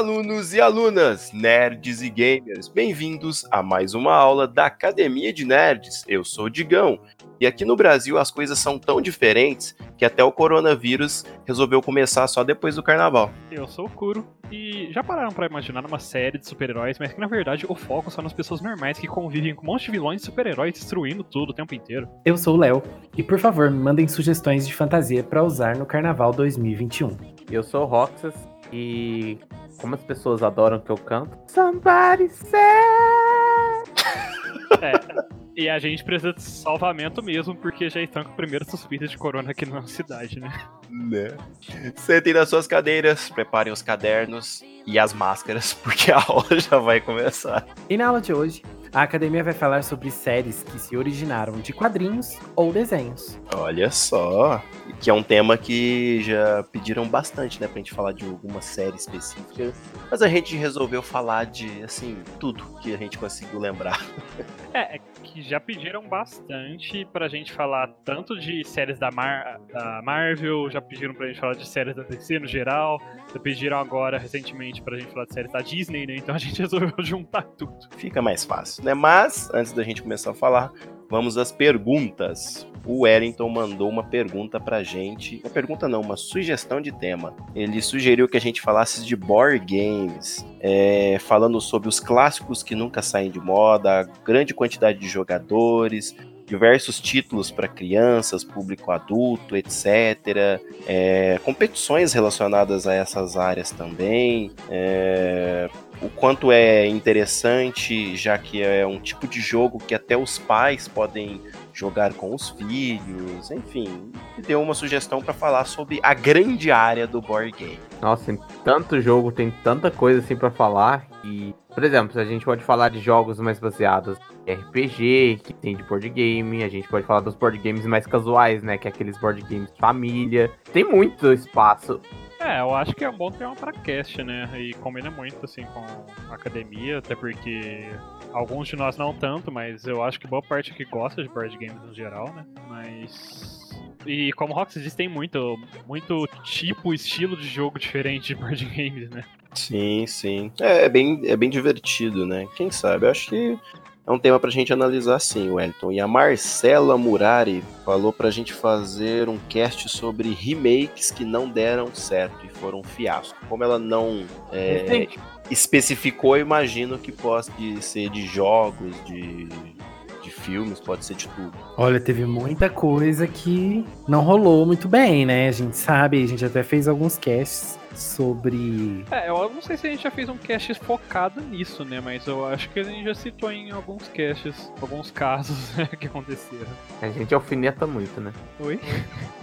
Alunos e alunas, nerds e gamers, bem-vindos a mais uma aula da Academia de Nerds. Eu sou o Digão e aqui no Brasil as coisas são tão diferentes que até o coronavírus resolveu começar só depois do carnaval. Eu sou o Kuro e já pararam para imaginar uma série de super-heróis, mas que na verdade o foco são nas pessoas normais que convivem com um monte de vilões e super-heróis destruindo tudo o tempo inteiro. Eu sou o Léo e por favor me mandem sugestões de fantasia para usar no Carnaval 2021. Eu sou o Roxas e como as pessoas adoram que eu canto. Somebody said. É, e a gente precisa de salvamento mesmo, porque já estão com a primeira suspeita de corona aqui na cidade, né? Né? Sentem nas suas cadeiras, preparem os cadernos e as máscaras, porque a aula já vai começar. E na aula de hoje, a academia vai falar sobre séries que se originaram de quadrinhos ou desenhos. Olha só, que é um tema que já pediram bastante, né, pra gente falar de alguma série específica, mas a gente resolveu falar de, assim, tudo que a gente conseguiu lembrar. É, é que já pediram bastante pra gente falar tanto de séries da, Mar da Marvel, já pediram pra gente falar de séries da DC no geral, já pediram agora recentemente pra gente falar de séries da Disney, né? Então a gente resolveu juntar tudo. Fica mais fácil, né? Mas, antes da gente começar a falar, vamos às perguntas. O Wellington mandou uma pergunta pra gente. Uma pergunta não, uma sugestão de tema. Ele sugeriu que a gente falasse de board games, é, falando sobre os clássicos que nunca saem de moda, grande quantidade de jogadores, diversos títulos para crianças, público adulto, etc. É, competições relacionadas a essas áreas também. É, o quanto é interessante, já que é um tipo de jogo que até os pais podem jogar com os filhos, enfim, deu uma sugestão para falar sobre a grande área do board game. Nossa, tem tanto jogo, tem tanta coisa assim para falar e, por exemplo, a gente pode falar de jogos mais baseados em RPG, que tem de board game, a gente pode falar dos board games mais casuais, né, que é aqueles board games família. Tem muito espaço é, eu acho que é um bom tema para cast, né? E combina muito assim com a academia, até porque alguns de nós não tanto, mas eu acho que boa parte aqui gosta de board games no geral, né? Mas e como o Rox diz, tem muito, muito tipo, estilo de jogo diferente de board games, né? Sim, sim. É, é, bem, é bem divertido, né? Quem sabe? Eu acho que é um tema pra gente analisar sim, Wellington. E a Marcela Murari falou pra gente fazer um cast sobre remakes que não deram certo e foram um fiasco. Como ela não é, especificou, eu imagino que pode ser de jogos, de, de filmes, pode ser de tudo. Olha, teve muita coisa que não rolou muito bem, né? A gente sabe, a gente até fez alguns casts sobre. É, eu não sei se a gente já fez um cast focado nisso, né? Mas eu acho que a gente já citou em alguns casts, alguns casos né, que aconteceram. A gente alfineta muito, né? Oi?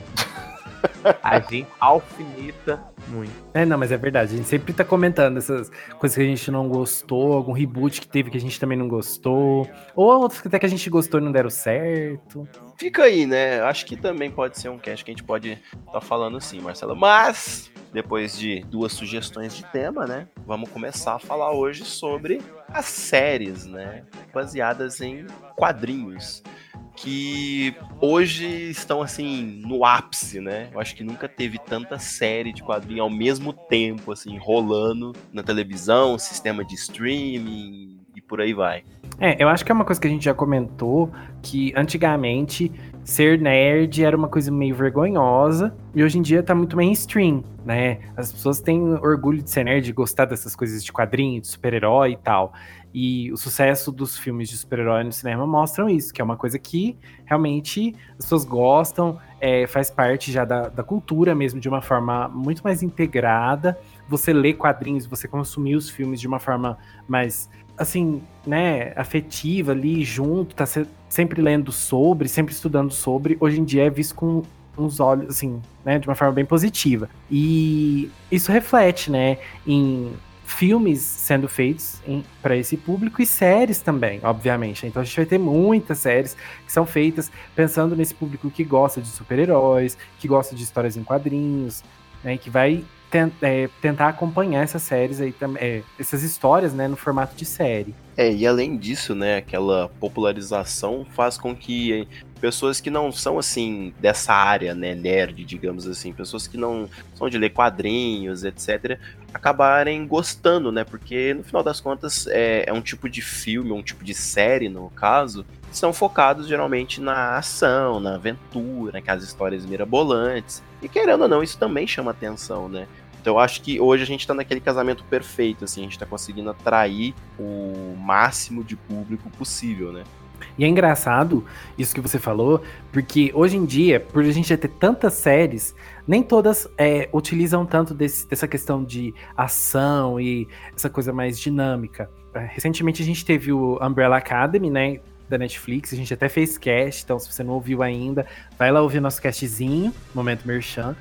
A gente alfineta muito. É, não, mas é verdade. A gente sempre tá comentando essas coisas que a gente não gostou, algum reboot que teve que a gente também não gostou, ou outros que até que a gente gostou e não deram certo. Fica aí, né? Acho que também pode ser um cast que a gente pode estar tá falando sim, Marcelo. Mas, depois de duas sugestões de tema, né? Vamos começar a falar hoje sobre as séries, né? Baseadas em quadrinhos que hoje estão assim no ápice, né? Eu acho que nunca teve tanta série de quadrinho ao mesmo tempo assim rolando na televisão, sistema de streaming e por aí vai. É, eu acho que é uma coisa que a gente já comentou que antigamente ser nerd era uma coisa meio vergonhosa e hoje em dia tá muito mainstream, né? As pessoas têm orgulho de ser nerd, de gostar dessas coisas de quadrinho, de super-herói e tal. E o sucesso dos filmes de super-herói no cinema mostram isso, que é uma coisa que realmente as pessoas gostam, é, faz parte já da, da cultura mesmo, de uma forma muito mais integrada. Você lê quadrinhos, você consumir os filmes de uma forma mais, assim, né, afetiva ali, junto, tá sempre lendo sobre, sempre estudando sobre. Hoje em dia é visto com uns olhos, assim, né, de uma forma bem positiva. E isso reflete, né, em filmes sendo feitos para esse público e séries também, obviamente. Então a gente vai ter muitas séries que são feitas pensando nesse público que gosta de super-heróis, que gosta de histórias em quadrinhos, né, que vai tent, é, tentar acompanhar essas séries aí também, é, essas histórias, né, no formato de série. É, e além disso, né, aquela popularização faz com que pessoas que não são assim dessa área, né, nerd, digamos assim, pessoas que não são de ler quadrinhos, etc, acabarem gostando, né? Porque no final das contas é, é um tipo de filme, um tipo de série, no caso, que são focados geralmente na ação, na aventura, naquelas histórias mirabolantes. E querendo ou não, isso também chama atenção, né? Então eu acho que hoje a gente tá naquele casamento perfeito, assim, a gente tá conseguindo atrair o máximo de público possível, né? E é engraçado isso que você falou, porque hoje em dia, por a gente ter tantas séries, nem todas é, utilizam tanto desse, dessa questão de ação e essa coisa mais dinâmica. É, recentemente a gente teve o Umbrella Academy, né? Da Netflix, a gente até fez cast, então se você não ouviu ainda, vai lá ouvir nosso castzinho, Momento Merchan.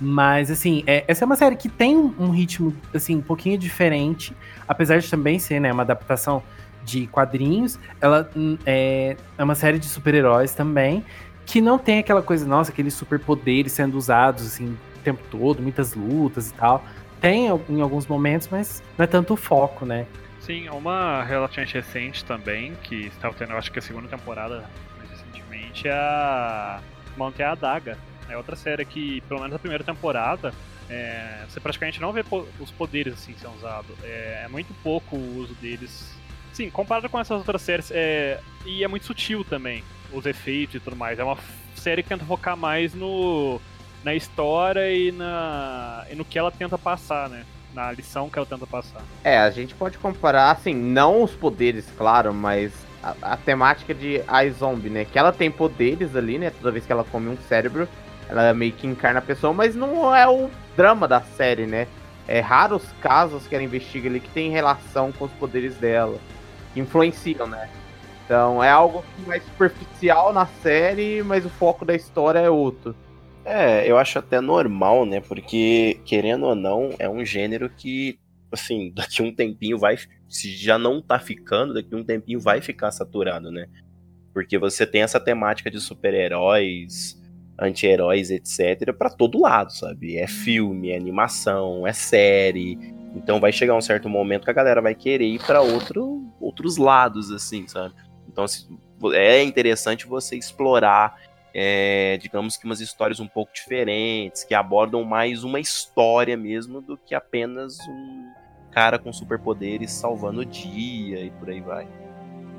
Mas, assim, é, essa é uma série que tem um ritmo, assim, um pouquinho diferente, apesar de também ser, né, uma adaptação de quadrinhos. Ela hum, é, é uma série de super-heróis também, que não tem aquela coisa, nossa, aqueles superpoderes sendo usados assim o tempo todo, muitas lutas e tal. Tem em alguns momentos, mas não é tanto o foco, né? Sim, uma relativamente recente também, que estava tendo, acho que a segunda temporada mais recentemente, é a Monte a Adaga. É outra série que, pelo menos a primeira temporada, é, você praticamente não vê os poderes assim sendo usados. É, é, muito pouco o uso deles. Sim, comparado com essas outras séries, é, e é muito sutil também os efeitos e tudo mais. É uma série que tenta focar mais no na história e, na, e no que ela tenta passar, né? Na lição que ela tenta passar. É, a gente pode comparar, assim, não os poderes, claro, mas a, a temática de iZombie, né? Que ela tem poderes ali, né? Toda vez que ela come um cérebro, ela meio que encarna a pessoa, mas não é o drama da série, né? É raros casos que ela investiga ali que tem relação com os poderes dela, influenciam, né? Então é algo mais superficial na série, mas o foco da história é outro. É, eu acho até normal, né? Porque, querendo ou não, é um gênero que, assim, daqui um tempinho vai. Se já não tá ficando, daqui um tempinho vai ficar saturado, né? Porque você tem essa temática de super-heróis, anti-heróis, etc., para todo lado, sabe? É filme, é animação, é série. Então vai chegar um certo momento que a galera vai querer ir para outro, outros lados, assim, sabe? Então é interessante você explorar, é, digamos que umas histórias um pouco diferentes, que abordam mais uma história mesmo do que apenas um cara com superpoderes salvando o dia e por aí vai.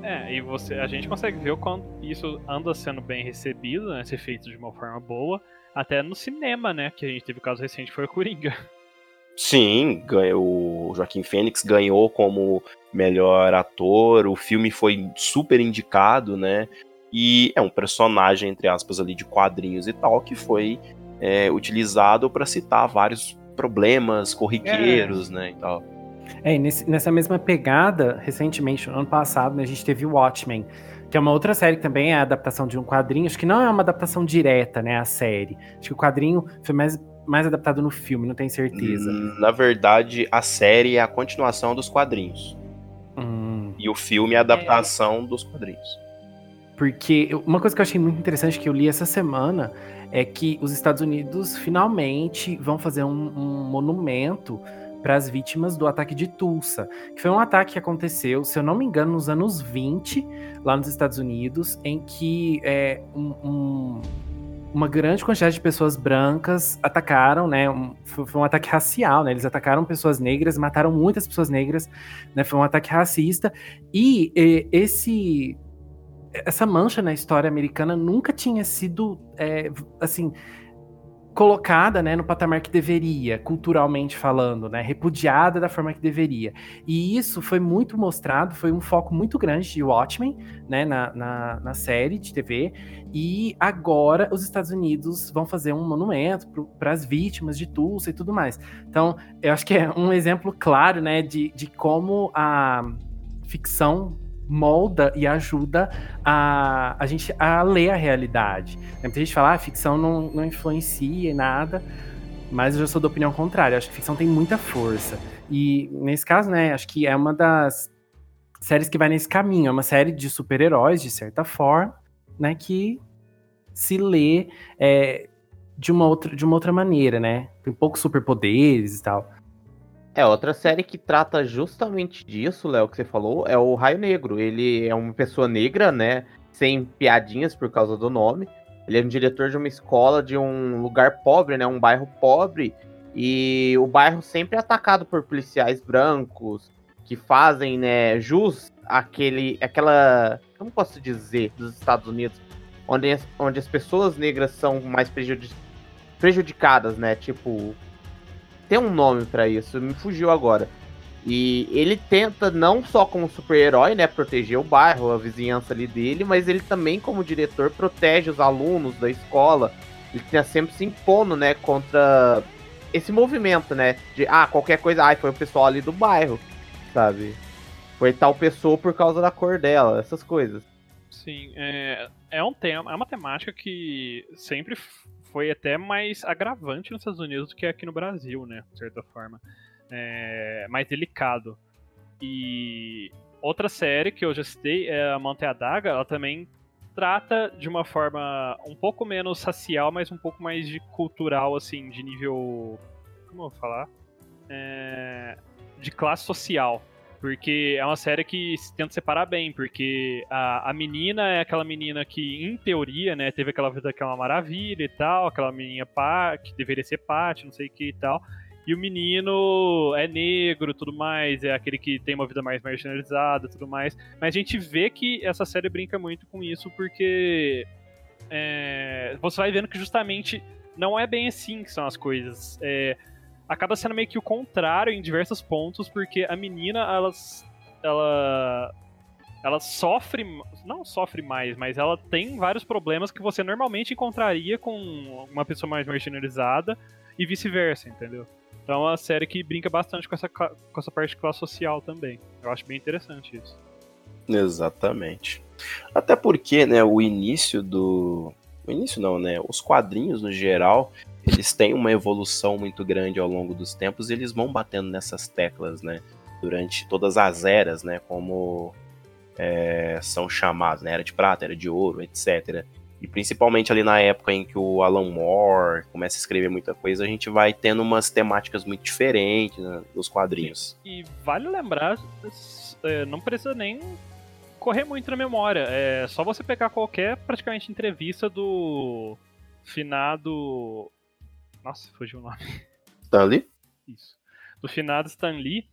É, e você, a gente consegue ver o quanto isso anda sendo bem recebido, né, ser feito de uma forma boa, até no cinema, né, que a gente teve o caso recente foi o Coringa. Sim, ganhou, o Joaquim Fênix ganhou como melhor ator, o filme foi super indicado, né? E é um personagem, entre aspas, ali de quadrinhos e tal, que foi é, utilizado para citar vários problemas corriqueiros, é. né? E tal. É, nesse, nessa mesma pegada, recentemente, no ano passado, né, a gente teve Watchmen, que é uma outra série que também é a adaptação de um quadrinho, acho que não é uma adaptação direta, né, a série. Acho que o quadrinho foi mais, mais adaptado no filme, não tenho certeza. Hum, na verdade, a série é a continuação dos quadrinhos. Hum. E o filme é a adaptação é. dos quadrinhos. Porque uma coisa que eu achei muito interessante que eu li essa semana é que os Estados Unidos finalmente vão fazer um, um monumento para as vítimas do ataque de Tulsa, que foi um ataque que aconteceu, se eu não me engano, nos anos 20, lá nos Estados Unidos, em que é, um, um, uma grande quantidade de pessoas brancas atacaram, né? Um, foi, foi, um ataque racial, né? Eles atacaram pessoas negras, mataram muitas pessoas negras, né? Foi um ataque racista. E, e esse essa mancha na história americana nunca tinha sido é, assim colocada né, no patamar que deveria, culturalmente falando, né, repudiada da forma que deveria. E isso foi muito mostrado, foi um foco muito grande de Watchmen né, na, na, na série de TV. E agora os Estados Unidos vão fazer um monumento para as vítimas de Tulsa e tudo mais. Então, eu acho que é um exemplo claro né, de, de como a ficção molda e ajuda a, a gente a ler a realidade. Muita gente fala, ah, a ficção não, não influencia em nada, mas eu já sou da opinião contrária. Acho que ficção tem muita força. E nesse caso, né, acho que é uma das séries que vai nesse caminho. É uma série de super-heróis, de certa forma, né, que se lê é, de, uma outra, de uma outra maneira, né? Tem poucos superpoderes e tal. É, outra série que trata justamente disso, Léo, que você falou, é o Raio Negro. Ele é uma pessoa negra, né? Sem piadinhas por causa do nome. Ele é um diretor de uma escola de um lugar pobre, né? Um bairro pobre. E o bairro sempre é atacado por policiais brancos que fazem, né, jus aquele, aquela, como posso dizer, dos Estados Unidos, onde as, onde as pessoas negras são mais prejudicadas, né? Tipo, tem um nome para isso, me fugiu agora. E ele tenta não só como super-herói, né, proteger o bairro, a vizinhança ali dele, mas ele também como diretor protege os alunos da escola. Ele tá sempre se impondo, né, contra esse movimento, né, de ah, qualquer coisa, ah, foi o pessoal ali do bairro, sabe? Foi tal pessoa por causa da cor dela, essas coisas. Sim, é, é um tema, é uma temática que sempre foi até mais agravante nos Estados Unidos do que aqui no Brasil, né? De certa forma. É, mais delicado. E outra série que eu já citei é a Monte Adaga, ela também trata de uma forma um pouco menos racial, mas um pouco mais de cultural, assim, de nível. Como eu vou falar? É, de classe social. Porque é uma série que se tenta separar bem, porque a, a menina é aquela menina que, em teoria, né, teve aquela vida que é uma maravilha e tal, aquela menina pá, que deveria ser parte, não sei o que e tal. E o menino é negro tudo mais, é aquele que tem uma vida mais marginalizada tudo mais. Mas a gente vê que essa série brinca muito com isso, porque é, você vai vendo que justamente não é bem assim que são as coisas. É, acaba sendo meio que o contrário em diversos pontos, porque a menina, ela, ela, ela sofre, não sofre mais, mas ela tem vários problemas que você normalmente encontraria com uma pessoa mais marginalizada e vice-versa, entendeu? Então é uma série que brinca bastante com essa, com essa parte de classe social também. Eu acho bem interessante isso. Exatamente. Até porque, né, o início do. O início não, né? Os quadrinhos no geral, eles têm uma evolução muito grande ao longo dos tempos e eles vão batendo nessas teclas, né? Durante todas as eras, né? Como é, são chamados, né? Era de prata, era de ouro, etc. E principalmente ali na época em que o Alan Moore começa a escrever muita coisa, a gente vai tendo umas temáticas muito diferentes né, nos quadrinhos. E vale lembrar, é, não precisa nem correr muito na memória. É só você pegar qualquer praticamente entrevista do finado nossa, fugiu o nome. Stan Lee? Isso. Do finado Stan Lee.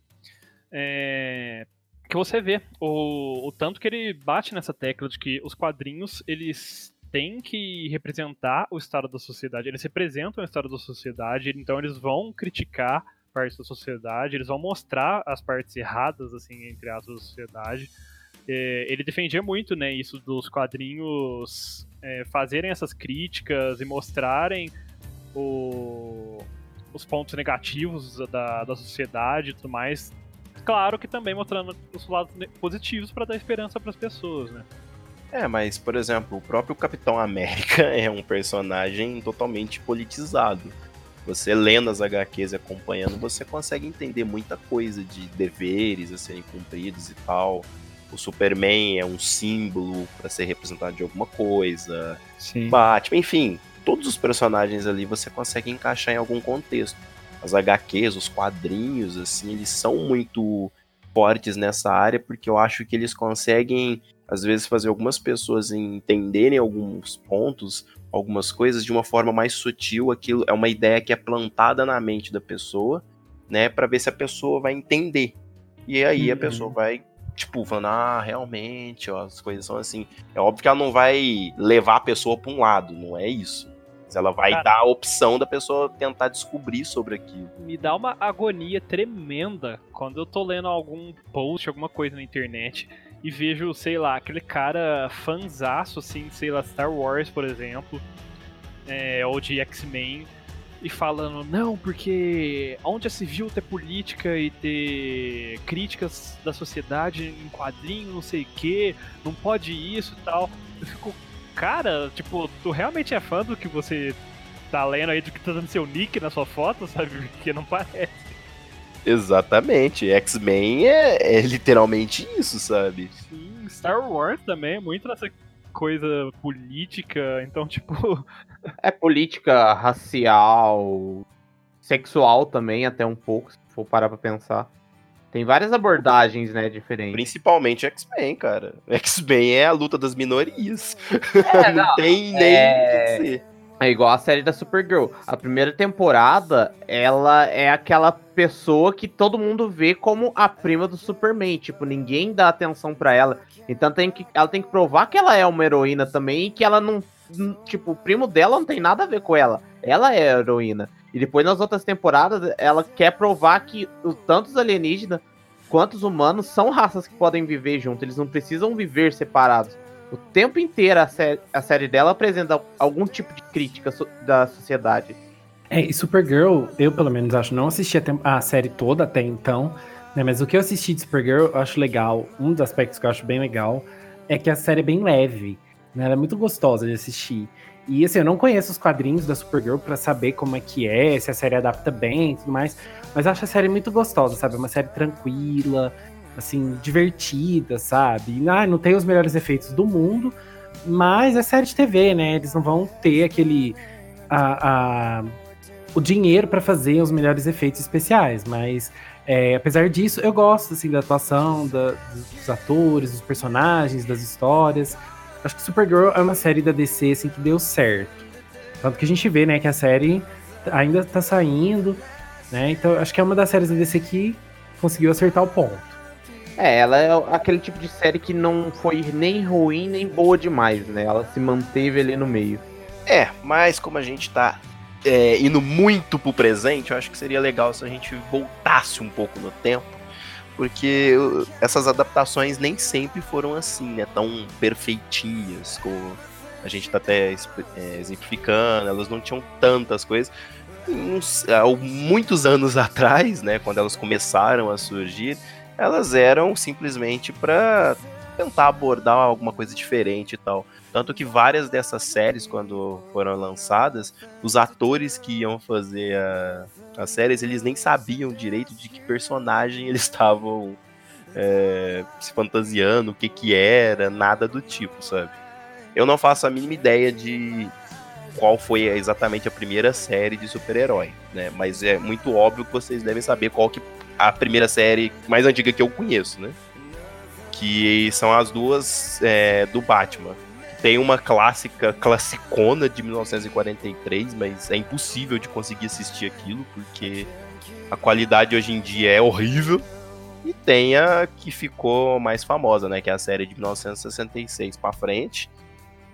É, que você vê o, o tanto que ele bate nessa tecla de que os quadrinhos eles têm que representar o estado da sociedade. Eles representam o estado da sociedade, então eles vão criticar partes da sociedade, eles vão mostrar as partes erradas, assim, entre as da sociedade. É, ele defendia muito, né, isso dos quadrinhos é, fazerem essas críticas e mostrarem o, os pontos negativos da, da sociedade e tudo mais. Claro que também mostrando os lados positivos para dar esperança para as pessoas, né? É, mas, por exemplo, o próprio Capitão América é um personagem totalmente politizado. Você lendo as HQs e acompanhando, você consegue entender muita coisa de deveres a serem cumpridos e tal. O Superman é um símbolo para ser representado de alguma coisa. Sim. Batman, enfim, todos os personagens ali você consegue encaixar em algum contexto. As HQs, os quadrinhos, assim, eles são muito fortes nessa área porque eu acho que eles conseguem, às vezes, fazer algumas pessoas entenderem alguns pontos, algumas coisas de uma forma mais sutil. Aquilo é uma ideia que é plantada na mente da pessoa, né, para ver se a pessoa vai entender. E aí uhum. a pessoa vai tipo, falando, ah, realmente, ó, as coisas são assim. É óbvio que ela não vai levar a pessoa para um lado, não é isso. Ela vai Cara, dar a opção da pessoa tentar descobrir sobre aquilo. Me dá uma agonia tremenda quando eu tô lendo algum post, alguma coisa na internet e vejo, sei lá, aquele cara fanzaço, assim, sei lá, Star Wars, por exemplo, é, ou de X-Men, e falando, não, porque onde já se viu ter política e ter críticas da sociedade em quadrinho, não sei o que, não pode isso e tal. Eu fico, cara, tipo, tu realmente é fã do que você tá lendo aí, do que tá dando seu nick na sua foto, sabe? Porque não parece. Exatamente. X-Men é, é, literalmente isso, sabe? Sim, Star Wars também é muito nessa coisa política, então, tipo. É política racial, sexual também, até um pouco, se for parar pra pensar. Tem várias abordagens, né, diferentes. Principalmente X-Men, cara. X-Men é a luta das minorias. É, não, não, tem nem é... dizer. É igual a série da Supergirl. A primeira temporada, ela é aquela pessoa que todo mundo vê como a prima do Superman. Tipo, ninguém dá atenção para ela. Então tem que, ela tem que provar que ela é uma heroína também e que ela não. Tipo, o primo dela não tem nada a ver com ela. Ela é a heroína. E depois nas outras temporadas, ela quer provar que tanto os alienígenas quanto os humanos são raças que podem viver junto. Eles não precisam viver separados. O tempo inteiro a, sé a série dela apresenta algum tipo de crítica so da sociedade. É, e Supergirl, eu pelo menos acho, não assisti a, a série toda até então, né, mas o que eu assisti de Supergirl eu acho legal, um dos aspectos que eu acho bem legal, é que a série é bem leve, né, ela é muito gostosa de assistir. E assim, eu não conheço os quadrinhos da Supergirl para saber como é que é, se a série adapta bem e tudo mais, mas eu acho a série muito gostosa, sabe? É uma série tranquila, assim, divertida, sabe? Ah, não tem os melhores efeitos do mundo, mas é série de TV, né? Eles não vão ter aquele. A, a o dinheiro para fazer os melhores efeitos especiais, mas é, apesar disso, eu gosto assim da atuação da, dos atores, dos personagens, das histórias. Acho que Supergirl é uma série da DC assim que deu certo. Tanto que a gente vê, né, que a série ainda tá saindo, né? Então acho que é uma das séries da DC que conseguiu acertar o ponto. É, ela é aquele tipo de série que não foi nem ruim nem boa demais, né? Ela se manteve ali no meio. É, mas como a gente tá é, indo muito pro presente, eu acho que seria legal se a gente voltasse um pouco no tempo. Porque essas adaptações nem sempre foram assim, né? Tão perfeitinhas, como a gente tá até é, exemplificando, elas não tinham tantas coisas. Uns, há muitos anos atrás, né, quando elas começaram a surgir, elas eram simplesmente para tentar abordar alguma coisa diferente e tal. Tanto que várias dessas séries, quando foram lançadas, os atores que iam fazer a, as séries, eles nem sabiam direito de que personagem eles estavam é, se fantasiando, o que que era, nada do tipo, sabe? Eu não faço a mínima ideia de qual foi exatamente a primeira série de super-herói, né? Mas é muito óbvio que vocês devem saber qual que a primeira série mais antiga que eu conheço, né? Que são as duas é, do Batman. Tem uma clássica, classicona de 1943, mas é impossível de conseguir assistir aquilo, porque a qualidade hoje em dia é horrível. E tem a que ficou mais famosa, né? Que é a série de 1966 para frente,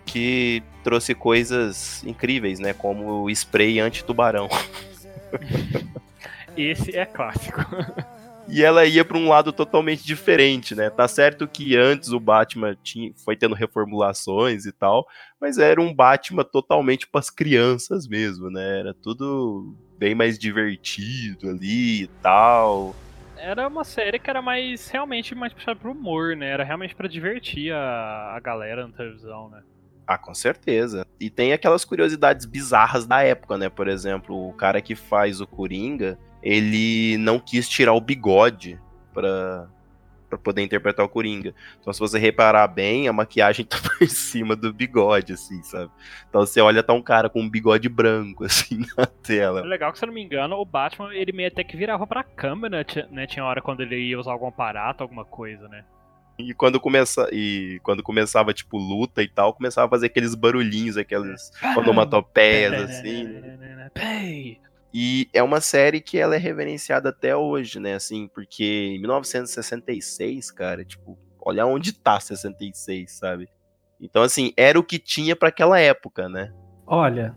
que trouxe coisas incríveis, né? Como o spray anti-tubarão. Esse é clássico. e ela ia para um lado totalmente diferente, né? Tá certo que antes o Batman tinha, foi tendo reformulações e tal, mas era um Batman totalmente para as crianças mesmo, né? Era tudo bem mais divertido ali e tal. Era uma série que era mais realmente mais puxada pro humor, né? Era realmente para divertir a, a galera na televisão, né? Ah, com certeza. E tem aquelas curiosidades bizarras da época, né? Por exemplo, o cara que faz o Coringa, ele não quis tirar o bigode pra, pra poder interpretar o Coringa. Então, se você reparar bem, a maquiagem tá por cima do bigode, assim, sabe? Então você olha, tá um cara com um bigode branco, assim, na tela. É legal que, se eu não me engano, o Batman, ele meio até que virava pra câmera, né? Tinha hora quando ele ia usar algum aparato, alguma coisa, né? E quando, começa, e quando começava, tipo, luta e tal, começava a fazer aqueles barulhinhos, aquelas onomatopeias, assim. E é uma série que ela é reverenciada até hoje, né? Assim, porque em 1966, cara, tipo, olha onde tá 66, sabe? Então, assim, era o que tinha para aquela época, né? Olha,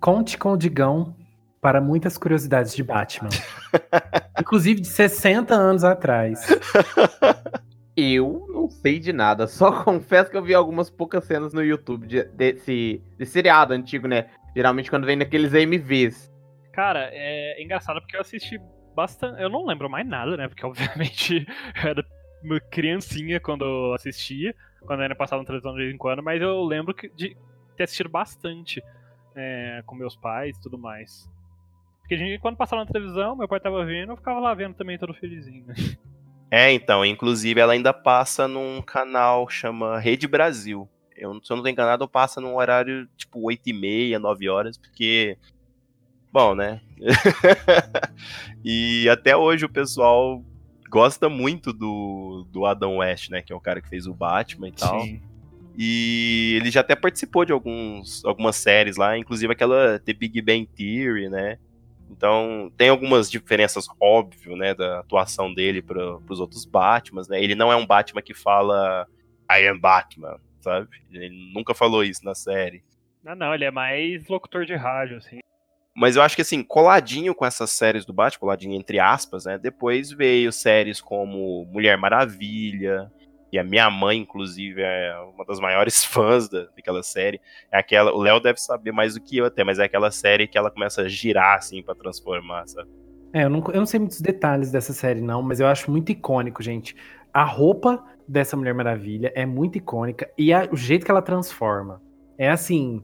conte com o Digão para muitas curiosidades de Batman. Inclusive de 60 anos atrás. Eu não sei de nada, só confesso que eu vi algumas poucas cenas no YouTube de, desse, desse seriado antigo, né? Geralmente quando vem naqueles AMVs. Cara, é engraçado porque eu assisti bastante. Eu não lembro mais nada, né? Porque obviamente eu era criancinha quando eu assistia, quando ainda passava na televisão de vez em quando, mas eu lembro de ter assistido bastante é, com meus pais e tudo mais. Porque a gente, quando passava na televisão, meu pai tava vendo, eu ficava lá vendo também todo felizinho. É, então, inclusive ela ainda passa num canal chama Rede Brasil. Eu, se eu não tô enganado, passa num horário tipo 8 e meia, 9 horas, porque Bom, né? e até hoje o pessoal gosta muito do, do Adam West, né? Que é o cara que fez o Batman e tal. Sim. E ele já até participou de alguns, algumas séries lá, inclusive aquela The Big Bang Theory, né? Então, tem algumas diferenças, óbvio, né, da atuação dele para os outros Batmans, né? Ele não é um Batman que fala I am Batman, sabe? Ele nunca falou isso na série. Não, não, ele é mais locutor de rádio, assim. Mas eu acho que, assim, coladinho com essas séries do Batman, coladinho entre aspas, né? Depois veio séries como Mulher Maravilha, e a minha mãe, inclusive, é uma das maiores fãs da, daquela série. É aquela. O Léo deve saber mais do que eu até, mas é aquela série que ela começa a girar, assim, para transformar, sabe? É, eu não, eu não sei muitos detalhes dessa série, não, mas eu acho muito icônico, gente. A roupa dessa Mulher Maravilha é muito icônica e a, o jeito que ela transforma. É assim.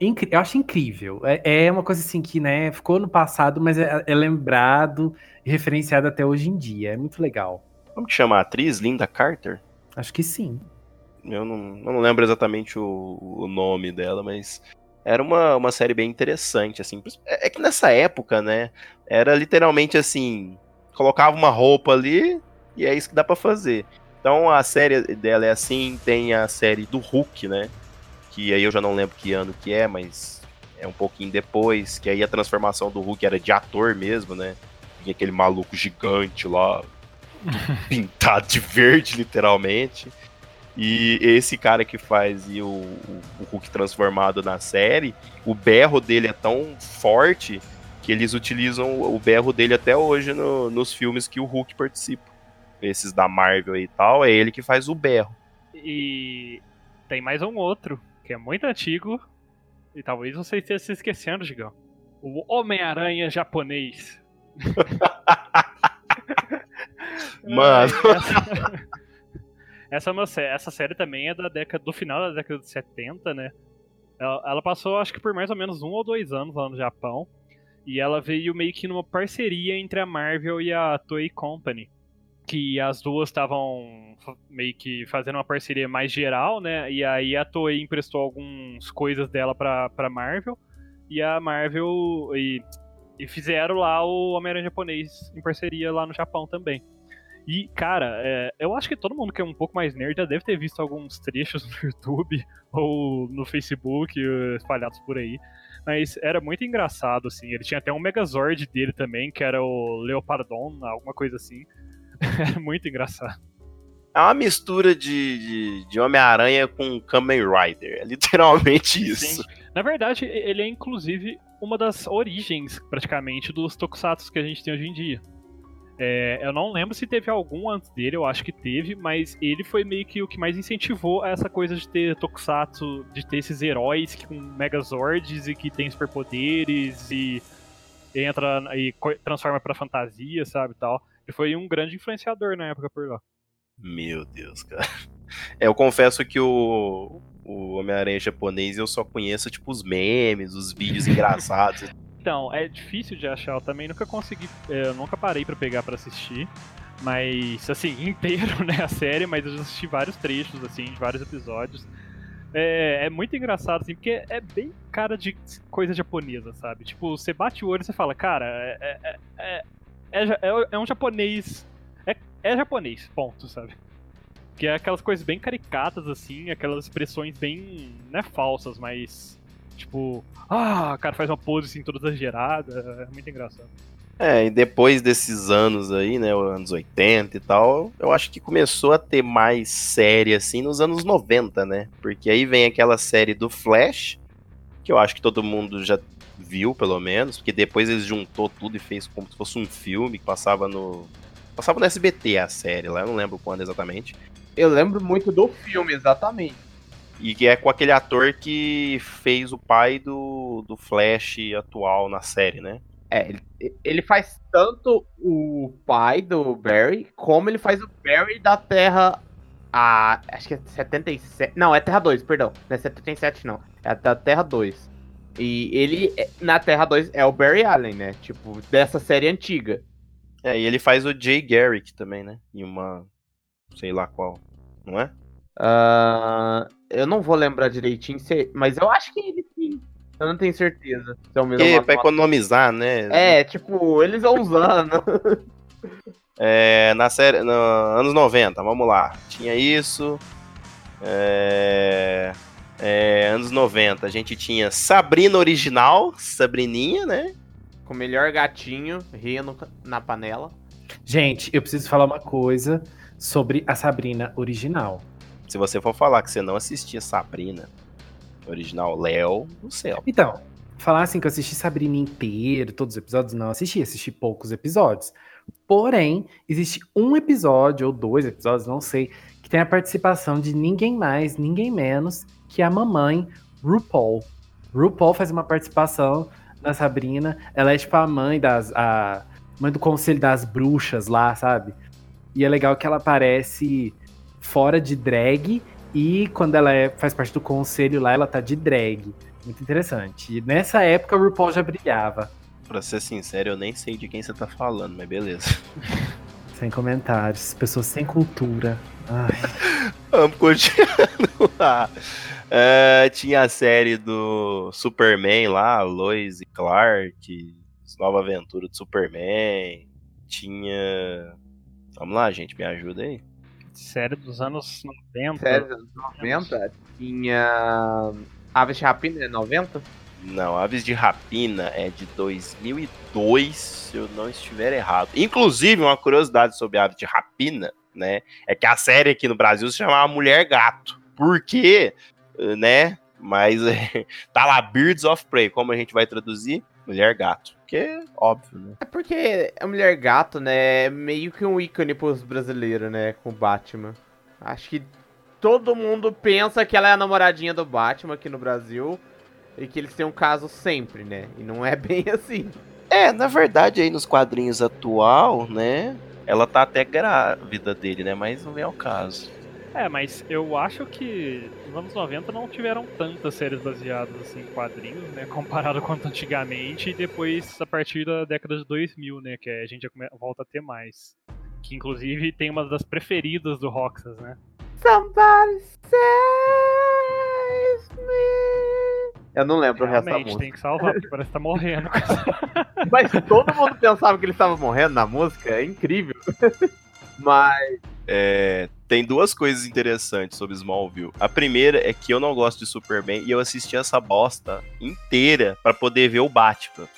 Eu acho incrível. É, é, uma coisa assim que, né, ficou no passado, mas é, é lembrado e referenciado até hoje em dia. É muito legal. Como que chama a atriz? Linda Carter? Acho que sim. Eu não, eu não lembro exatamente o, o, nome dela, mas era uma, uma série bem interessante, assim. É, é que nessa época, né, era literalmente assim, colocava uma roupa ali e é isso que dá para fazer. Então a série dela é assim, tem a série do Hulk, né, que aí eu já não lembro que ano que é, mas é um pouquinho depois, que aí a transformação do Hulk era de ator mesmo, né, tinha aquele maluco gigante lá, pintado de verde, literalmente. E esse cara que faz o, o, o, Hulk transformado na série, o berro dele é tão forte que eles utilizam o berro dele até hoje no, nos filmes que o Hulk participa. Esses da Marvel e tal, é ele que faz o berro. E tem mais um outro, que é muito antigo, e talvez você esteja se esquecendo, Gigão. O Homem-Aranha japonês. Mano. Essa, essa, essa, série também é da década, do final da década de 70, né? Ela, ela, passou, acho que por mais ou menos um ou dois anos lá no Japão. E ela veio meio que numa parceria entre a Marvel e a Toei Company. Que as duas estavam meio que fazendo uma parceria mais geral, né? E aí a Toei emprestou algumas coisas dela pra, pra Marvel. E a Marvel. E, e fizeram lá o Homem-Aranha japonês em parceria lá no Japão também. E, cara, é, eu acho que todo mundo que é um pouco mais nerd já deve ter visto alguns trechos no YouTube ou no Facebook eh, espalhados por aí. Mas era muito engraçado, assim. Ele tinha até um Megazord dele também, que era o Leopardon, alguma coisa assim. Era muito engraçado. É uma mistura de, de, de Homem-Aranha com Kamen Rider. É literalmente isso. Sim. Na verdade, ele é inclusive uma das origens, praticamente, dos tokusatsu que a gente tem hoje em dia. É, eu não lembro se teve algum antes dele, eu acho que teve, mas ele foi meio que o que mais incentivou essa coisa de ter Tokusatsu, de ter esses heróis com Megazords e que tem superpoderes e entra e transforma pra fantasia, sabe, tal. Ele foi um grande influenciador na época por lá. Meu Deus, cara. É, eu confesso que o, o Homem-Aranha japonês eu só conheço, tipo, os memes, os vídeos engraçados. Então, é difícil de achar. Eu também nunca consegui. É, eu nunca parei para pegar para assistir. Mas, assim, inteiro, né, a série, mas eu já assisti vários trechos, assim, de vários episódios. É, é, muito engraçado, assim, porque é bem cara de coisa japonesa, sabe? Tipo, você bate o olho e você fala, cara, é, é, é, é, é um japonês. É, é japonês, ponto, sabe? Que é aquelas coisas bem caricatas, assim, aquelas expressões bem, não é falsas, mas Tipo, ah, o cara faz uma pose assim toda exagerada. É muito engraçado. É, e depois desses anos aí, né, anos 80 e tal, eu acho que começou a ter mais série assim nos anos 90, né? Porque aí vem aquela série do Flash, que eu acho que todo mundo já viu, pelo menos, porque depois eles juntou tudo e fez como se fosse um filme que passava no passava no SBT a série lá, eu não lembro quando exatamente. Eu lembro muito do filme, exatamente. E que é com aquele ator que fez o pai do, do Flash atual na série, né? É, ele, ele faz tanto o pai do Barry, como ele faz o Barry da Terra. A, acho que é 77. Não, é Terra 2, perdão. Não é 77, não. É da Terra 2. E ele, na Terra 2, é o Barry Allen, né? Tipo, dessa série antiga. É, e ele faz o Jay Garrick também, né? Em uma. sei lá qual. Não é? Uh, eu não vou lembrar direitinho, mas eu acho que ele sim. Eu não tenho certeza. Se é o mesmo E, pra economizar, né? É, tipo, eles vão usando. É, na série. No, anos 90, vamos lá. Tinha isso. É, é, anos 90, a gente tinha Sabrina original, Sabrininha, né? Com o melhor gatinho, reno na panela. Gente, eu preciso falar uma coisa sobre a Sabrina original. Se você for falar que você não assistia Sabrina original, Léo no céu. Então, falar assim que eu assisti Sabrina inteiro, todos os episódios, não assisti, assisti poucos episódios. Porém, existe um episódio, ou dois episódios, não sei, que tem a participação de ninguém mais, ninguém menos que a mamãe RuPaul. RuPaul faz uma participação na Sabrina. Ela é tipo a mãe das. A mãe do conselho das bruxas lá, sabe? E é legal que ela aparece fora de drag e quando ela é- faz parte do conselho lá, ela tá de drag. Muito interessante. E nessa época o RuPaul já brilhava. Pra ser sincero, eu nem sei de quem você tá falando, mas beleza. Sem comentários. Pessoas sem cultura. Ai. Vamos continuando lá. É, tinha a série do Superman lá, Lois e Clark, Nova Aventura do Superman. Tinha. Vamos lá, gente, me ajuda aí. Série dos anos 90. Série dos 90 tinha. Aves de Rapina, é 90? Não, Aves de Rapina é de 2002, se eu não estiver errado. Inclusive, uma curiosidade sobre Aves de Rapina, né, é que a série aqui no Brasil se chamava Mulher Gato. Por quê? Eh, Né? Mas eh, tá lá Birds of Prey, como a gente vai traduzir? Mulher Gato. Que é óbvio, né? É porque a Mulher Gato, né, é meio que um ícone pros brasileiros, né, com o Batman. Acho que todo mundo pensa que ela é a namoradinha do Batman aqui no Brasil e que eles têm um caso sempre, né? E não é bem assim. É, na verdade, aí nos quadrinhos atual, né? Ela tá até grávida dele, né? Mas não é o caso. É, mas eu acho que nos anos 90 não tiveram tantas séries baseadas assim, em quadrinhos, né? Comparado quanto antigamente, e depois a partir da década de 2000, né? Que a gente volta a ter mais. Que inclusive tem uma das preferidas do Roxas, né? Somebody me. Eu não lembro o resto da Realmente, música. tem que salvar, porque parece que tá morrendo. Mas todo mundo pensava que ele estava morrendo na música, é incrível. Mas É, tem duas coisas interessantes sobre Smallville. A primeira é que eu não gosto de Superman e eu assisti essa bosta inteira pra poder ver o Batman.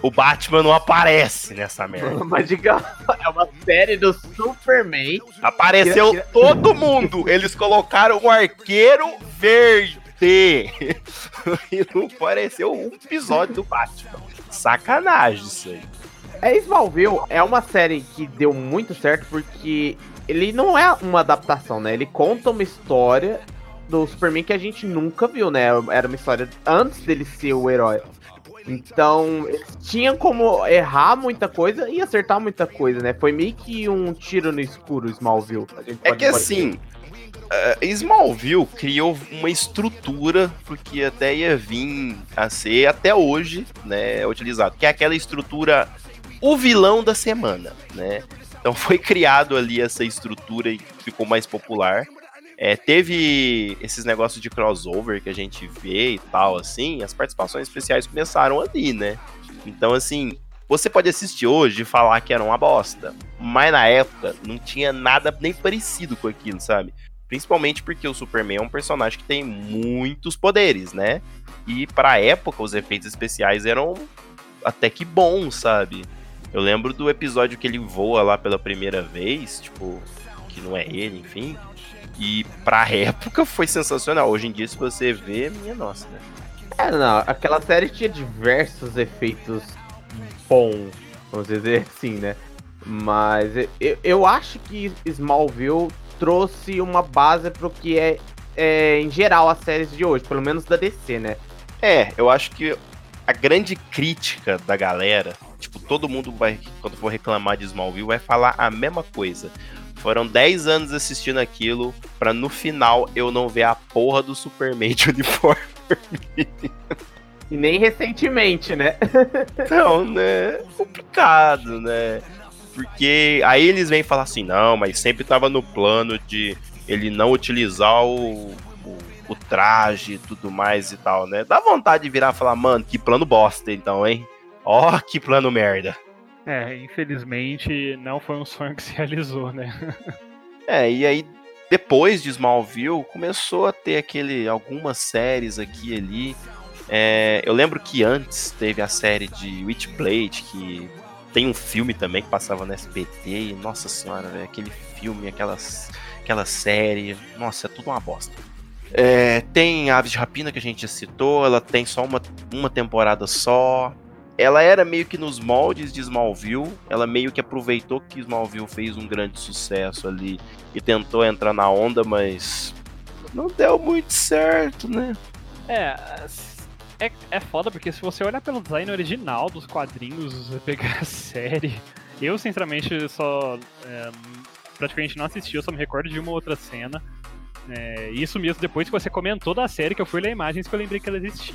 O Batman não aparece nessa merda. Mas digamos, é uma série do Superman. Apareceu Tira- todo mundo. Eles colocaram um arqueiro verde. e não apareceu um episódio do Batman. Sacanagem isso aí. É Smallville é uma série que deu muito certo porque ele não é uma adaptação, né? Ele conta uma história do Superman que a gente nunca viu, né? Era uma história antes dele ser o herói. Então, eles tinham como errar muita coisa e acertar muita coisa, né? Foi meio que um tiro no escuro Smallville. É que assim, eh, Smallville criou uma estrutura porque até ia vir a ser até hoje, né, utilizado, que é aquela estrutura o vilão da semana, né? Então foi criado ali essa estrutura e ficou mais popular. É, teve esses negócios de crossover que a gente vê e tal, assim, as participações especiais começaram ali, né? Então, assim, você pode assistir hoje e falar que era uma bosta, mas na época não tinha nada nem parecido com aquilo, sabe? Principalmente porque o Superman é um personagem que tem muitos poderes, né? E pra época os efeitos especiais eram até que bons, sabe? Eu lembro do episódio que ele voa lá pela primeira vez, tipo, que não é ele, enfim. E pra época foi sensacional. Hoje em dia, se você vê, minha nossa, né? É, não, aquela série tinha diversos efeitos bons, vamos dizer assim, né? Mas eu, eu acho que Smallville trouxe uma base pro que é, é, em geral, as séries de hoje, pelo menos da DC, né? É, eu acho que a grande crítica da galera, tipo, todo mundo vai, quando for reclamar de Smallville, vai falar a mesma coisa. Foram 10 anos assistindo aquilo pra no final eu não ver a porra do Superman de uniforme. E nem recentemente, né? Então, né? Complicado, né? Porque aí eles vêm falar assim, não, mas sempre tava no plano de ele não utilizar o, o o traje e tudo mais e tal, né? Dá vontade de virar e falar, mano, que plano bosta então, hein? Ó, oh, que plano merda. É, infelizmente não foi um sonho que se realizou, né? é, e aí depois de Smallville começou a ter aquele algumas séries aqui e ali. É, eu lembro que antes teve a série de Witchblade, que tem um filme também que passava no SBT, e nossa senhora, véio, aquele filme, aquelas, aquela série, nossa, é tudo uma bosta. É, tem Aves de Rapina que a gente citou, ela tem só uma, uma temporada só. Ela era meio que nos moldes de Smallville, ela meio que aproveitou que Smallville fez um grande sucesso ali e tentou entrar na onda, mas não deu muito certo, né? É, é, é foda porque se você olhar pelo design original dos quadrinhos, pegar a série, eu sinceramente só é, praticamente não assisti, eu só me recordo de uma outra cena. É, isso mesmo depois que você comentou da série, que eu fui ler imagens que eu lembrei que ela existia.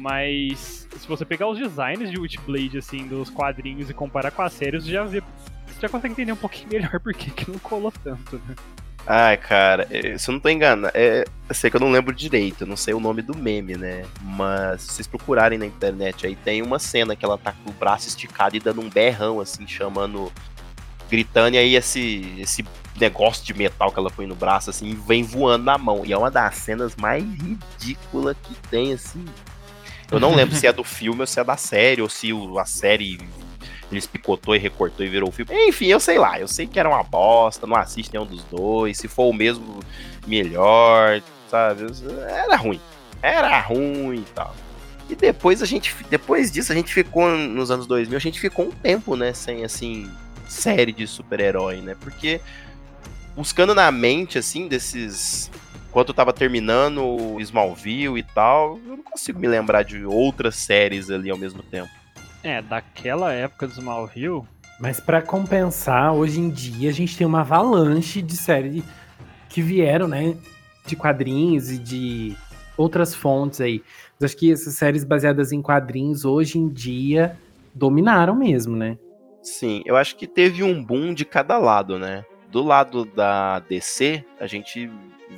Mas se você pegar os designs de Witchblade, assim, dos quadrinhos e comparar com a série, você já vê. Você já consegue entender um pouquinho melhor por que, que não colou tanto, né? Ai, cara, é, se eu não tô enganado, é, eu sei que eu não lembro direito, eu não sei o nome do meme, né? Mas se vocês procurarem na internet aí, tem uma cena que ela tá com o braço esticado e dando um berrão, assim, chamando. Gritando, e aí esse, esse negócio de metal que ela põe no braço, assim, vem voando na mão. E é uma das cenas mais ridículas que tem, assim. Eu não lembro se é do filme ou se é da série, ou se a série eles picotou e recortou e virou o filme. Enfim, eu sei lá. Eu sei que era uma bosta, não assiste nenhum dos dois. Se for o mesmo, melhor, sabe? Era ruim. Era ruim e tal. E depois a gente. Depois disso, a gente ficou nos anos 2000, a gente ficou um tempo, né? Sem assim. Série de super-herói, né? Porque buscando na mente, assim, desses. Enquanto eu tava terminando o Smallville e tal, eu não consigo me lembrar de outras séries ali ao mesmo tempo. É, daquela época do Smallville. Mas para compensar, hoje em dia a gente tem uma avalanche de séries que vieram, né? De quadrinhos e de outras fontes aí. Mas acho que essas séries baseadas em quadrinhos hoje em dia dominaram mesmo, né? Sim, eu acho que teve um boom de cada lado, né? Do lado da DC, a gente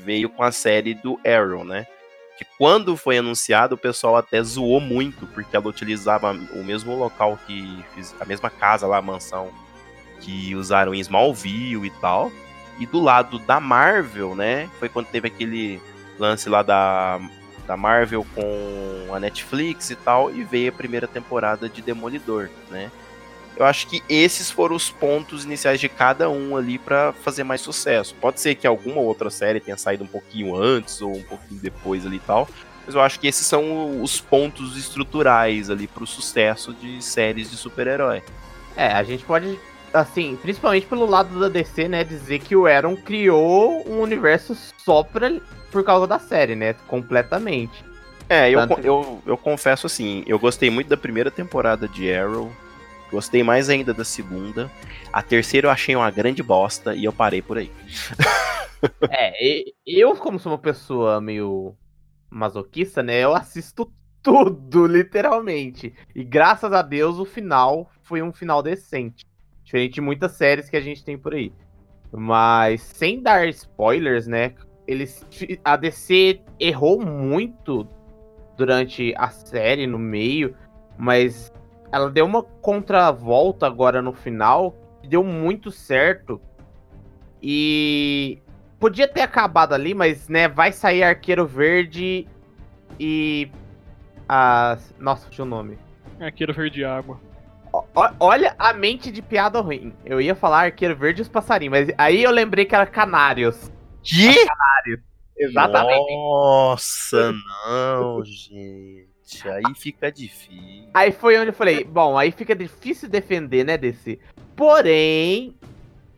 veio com a série do Arrow, né? que quando foi anunciado o pessoal até zoou muito, porque ela utilizava o mesmo local que a mesma casa lá, a mansão que usaram em Smallville e tal. E do lado da Marvel, né, foi quando teve aquele lance lá da, da Marvel com a Netflix e tal, e veio a primeira temporada de Demolidor, né? Eu acho que esses foram os pontos iniciais de cada um ali para fazer mais sucesso. Pode ser que alguma outra série tenha saído um pouquinho antes ou um pouquinho depois ali e tal, mas eu acho que esses são os pontos estruturais ali para o sucesso de séries de super-herói. É, a gente pode, assim, principalmente pelo lado da DC, né, dizer que o Aaron criou um universo só pra, por causa da série, né, completamente. É, eu, Tanto... eu, eu confesso assim, eu gostei muito da primeira temporada de Arrow, Gostei mais ainda da segunda. A terceira eu achei uma grande bosta e eu parei por aí. é, eu, como sou uma pessoa meio masoquista, né? Eu assisto tudo, literalmente. E graças a Deus o final foi um final decente. Diferente de muitas séries que a gente tem por aí. Mas sem dar spoilers, né? Eles, a DC errou muito durante a série, no meio. Mas ela deu uma contravolta agora no final, deu muito certo. E podia ter acabado ali, mas né, vai sair Arqueiro Verde e a nossa, tinha o nome. Arqueiro Verde Água. O, olha a mente de piada ruim. Eu ia falar Arqueiro Verde e os passarinhos, mas aí eu lembrei que era Canários. Que? Canários. Exatamente. Nossa, não, gente aí fica difícil. Aí foi onde eu falei, bom, aí fica difícil defender, né, desse. Porém,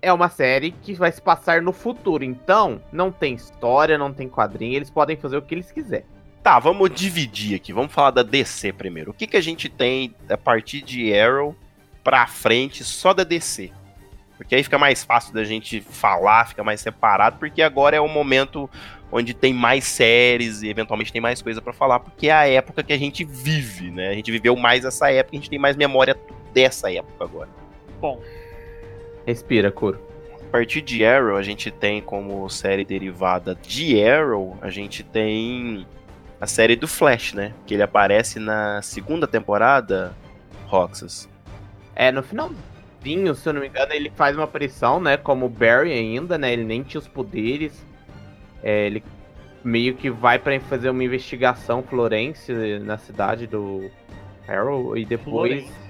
é uma série que vai se passar no futuro, então não tem história, não tem quadrinho, eles podem fazer o que eles quiserem. Tá, vamos dividir aqui, vamos falar da DC primeiro. O que, que a gente tem a partir de Arrow pra frente só da DC? Porque aí fica mais fácil da gente falar, fica mais separado, porque agora é o momento onde tem mais séries e eventualmente tem mais coisa para falar, porque é a época que a gente vive, né? A gente viveu mais essa época, a gente tem mais memória dessa época agora. Bom. Respira, Coro. partir de Arrow, a gente tem como série derivada de Arrow, a gente tem a série do Flash, né? Que ele aparece na segunda temporada, Roxas. É, no finalzinho, se eu não me engano, ele faz uma aparição, né? Como Barry ainda, né? Ele nem tinha os poderes. É, ele meio que vai para fazer uma investigação Florence na cidade do Arrow e depois. Florence.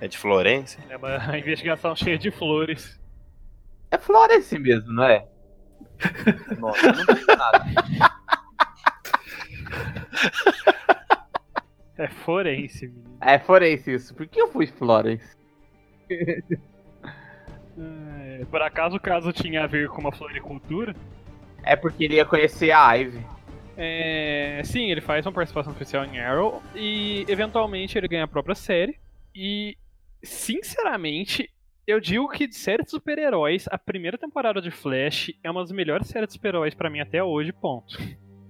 É de Florence? É uma investigação cheia de flores. É Florence mesmo, não é? Nossa, eu não entendi nada. É forense, menino. É Florence isso. Por que eu fui Florence? É, por acaso o caso tinha a ver com uma floricultura? É porque ele ia conhecer a Ivy. É, sim, ele faz uma participação especial em Arrow e eventualmente ele ganha a própria série. E, sinceramente, eu digo que de série de super-heróis, a primeira temporada de Flash é uma das melhores séries de super-heróis pra mim até hoje, ponto.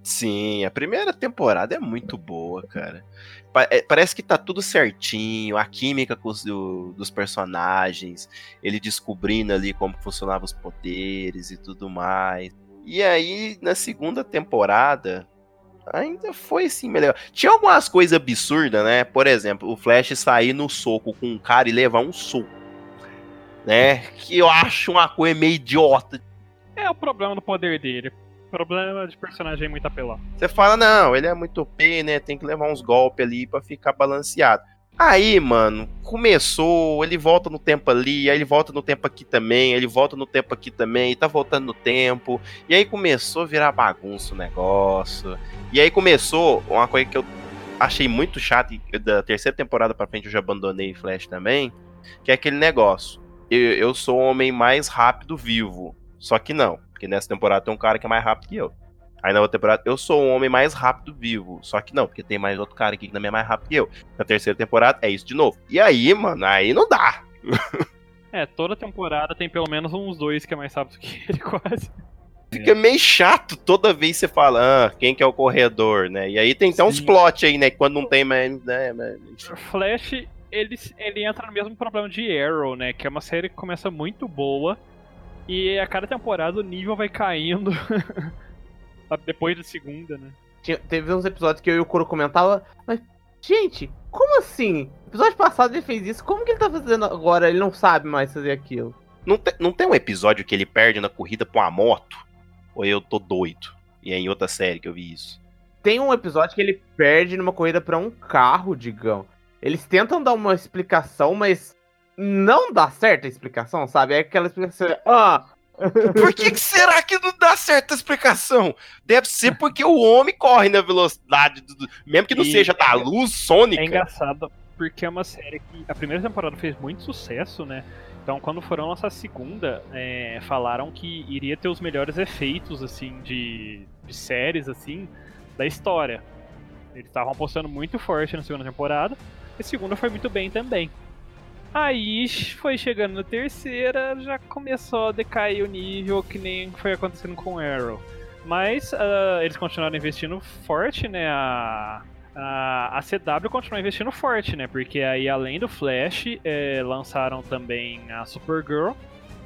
Sim, a primeira temporada é muito boa, cara. Pa- é, parece que tá tudo certinho, a química com os, do- dos personagens, ele descobrindo ali como funcionavam os poderes e tudo mais. E aí, na segunda temporada, ainda foi assim melhor. Tinha algumas coisas absurdas, né? Por exemplo, o Flash sair no soco com um cara e levar um soco. Né? Que eu acho uma coisa meio idiota. É o problema do poder dele. Problema de personagem muito apelão. Você fala, não, ele é muito OP, né? Tem que levar uns golpes ali pra ficar balanceado. Aí, mano, começou, ele volta no tempo ali, aí ele volta no tempo aqui também, ele volta no tempo aqui também, e tá voltando no tempo. E aí começou a virar bagunça o negócio. E aí começou uma coisa que eu achei muito chata, e da terceira temporada pra frente eu já abandonei Flash também, que é aquele negócio. Eu, eu sou o homem mais rápido vivo. Só que não, porque nessa temporada tem um cara que é mais rápido que eu. Aí na outra temporada, eu sou o homem mais rápido vivo. Só que não, porque tem mais outro cara aqui que também é mais rápido que eu. Na terceira temporada, é isso de novo. E aí, mano, aí não dá. É, toda temporada tem pelo menos uns dois que é mais rápido que ele, quase. Fica meio chato toda vez que você fala, ah, quem que é o corredor, né? E aí tem até uns plot aí, né? Quando não tem mais. Né, mas. Flash, ele, ele entra no mesmo problema de Arrow, né? Que é uma série que começa muito boa e a cada temporada o nível vai caindo. Depois da segunda, né? Tinha- teve uns episódios que eu e o Kuro comentava, mas, gente, como assim? Episódio passado ele fez isso, como que ele tá fazendo agora? Ele não sabe mais fazer aquilo. Não, te- não tem um episódio que ele perde na corrida pra uma moto? Ou eu tô doido? E é em outra série que eu vi isso. Tem um episódio que ele perde numa corrida pra um carro, digão. Eles tentam dar uma explicação, mas não dá certa a explicação, sabe? É aquela explicação, ah, Por que, que será que não dá certa explicação? Deve ser porque o homem corre na velocidade, do, mesmo que não E- seja da luz sônica. É engraçado porque é uma série que a primeira temporada fez muito sucesso, né? Então, quando foram lançar a segunda, é, falaram que iria ter os melhores efeitos, assim, de, de séries, assim, da história. Eles estavam apostando muito forte na segunda temporada, e a segunda foi muito bem também. Aí foi chegando na terceira, já começou a decair o nível, que nem foi acontecendo com Arrow. Mas ah, eles continuaram investindo forte, né? A, a, a CW continuou investindo forte, né? Porque aí, além do Flash, eh, lançaram também a Supergirl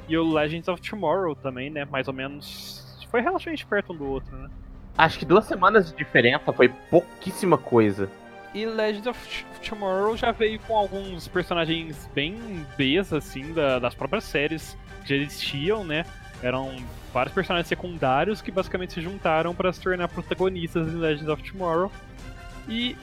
e o Legends of Tomorrow também, né? Mais ou menos. Foi relativamente perto um do outro, né? acho que duas semanas de diferença foi pouquíssima coisa. E Legends of Tomorrow já veio com alguns personagens bem Bs, assim, da- das próprias séries que já existiam, né? Eram vários personagens secundários que basicamente se juntaram para se tornar protagonistas em Legends of Tomorrow. E,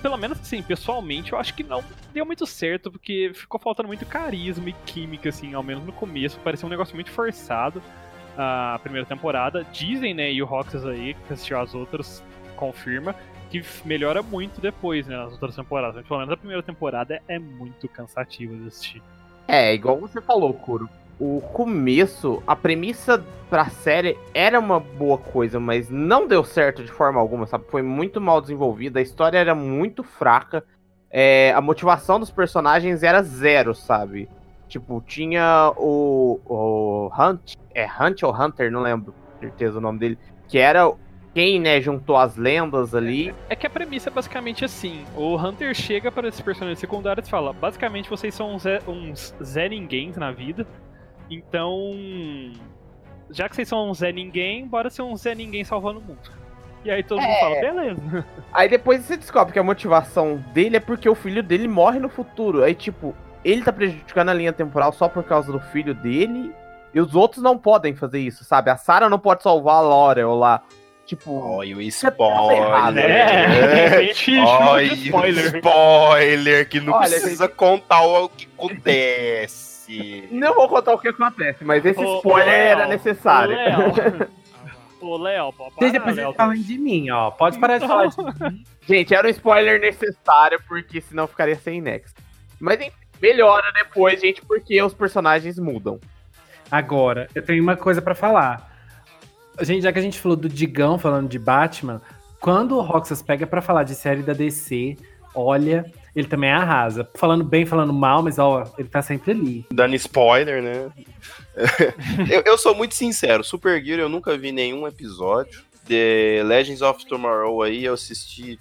pelo menos assim, pessoalmente, eu acho que não deu muito certo, porque ficou faltando muito carisma e química, assim, ao menos no começo. Parecia um negócio muito forçado a primeira temporada. Dizem, né, e o Roxas aí, que assistiu as outras, confirma, que melhora muito depois, né, nas outras temporadas. Mas, pelo menos a primeira temporada é muito cansativa de assistir. É, igual você falou, Kuro. O começo, a premissa pra série era uma boa coisa, mas não deu certo de forma alguma, sabe? Foi muito mal desenvolvida, a história era muito fraca, é, a motivação dos personagens era zero, sabe? Tipo, tinha o, o Hunt, é Hunt ou Hunter, não lembro certeza o nome dele, que era quem, né, juntou as lendas ali. É que a premissa é basicamente assim: o Hunter chega para esses personagens secundários e fala, basicamente vocês são uns Zé, uns Zé Ninguéms na vida. Então, já que vocês são um Zé Ninguém, bora ser um Zé Ninguém salvando o mundo. E aí todo mundo É. fala, beleza. Aí depois você descobre que a motivação dele é porque o filho dele morre no futuro. Aí, tipo, ele tá prejudicando a linha temporal só por causa do filho dele. E os outros não podem fazer isso, sabe? A Sarah não pode salvar a Laurel lá. Tipo, Olha o tá errado, spoiler. É, a gente chama Olha de o spoiler. spoiler que não Olha, precisa contar o que acontece. não vou contar o que acontece, mas esse Ô, spoiler ô, era necessário. Ô, Léo. Vocês para, depois Léo. falam de mim, ó. Pode parar de falar de mim. Gente, era um spoiler necessário, porque senão ficaria sem nexo. Mas enfim, melhora depois, gente, porque os personagens mudam. Agora, eu tenho uma coisa pra falar. Gente, já que a gente falou do Digão falando de Batman, quando o Roxas pega pra falar de série da DC, olha, ele também arrasa. Falando bem, falando mal, mas ó, ele tá sempre ali. Dando spoiler, né? eu, eu sou muito sincero, Super Gear eu nunca vi nenhum episódio. The Legends of Tomorrow aí eu assisti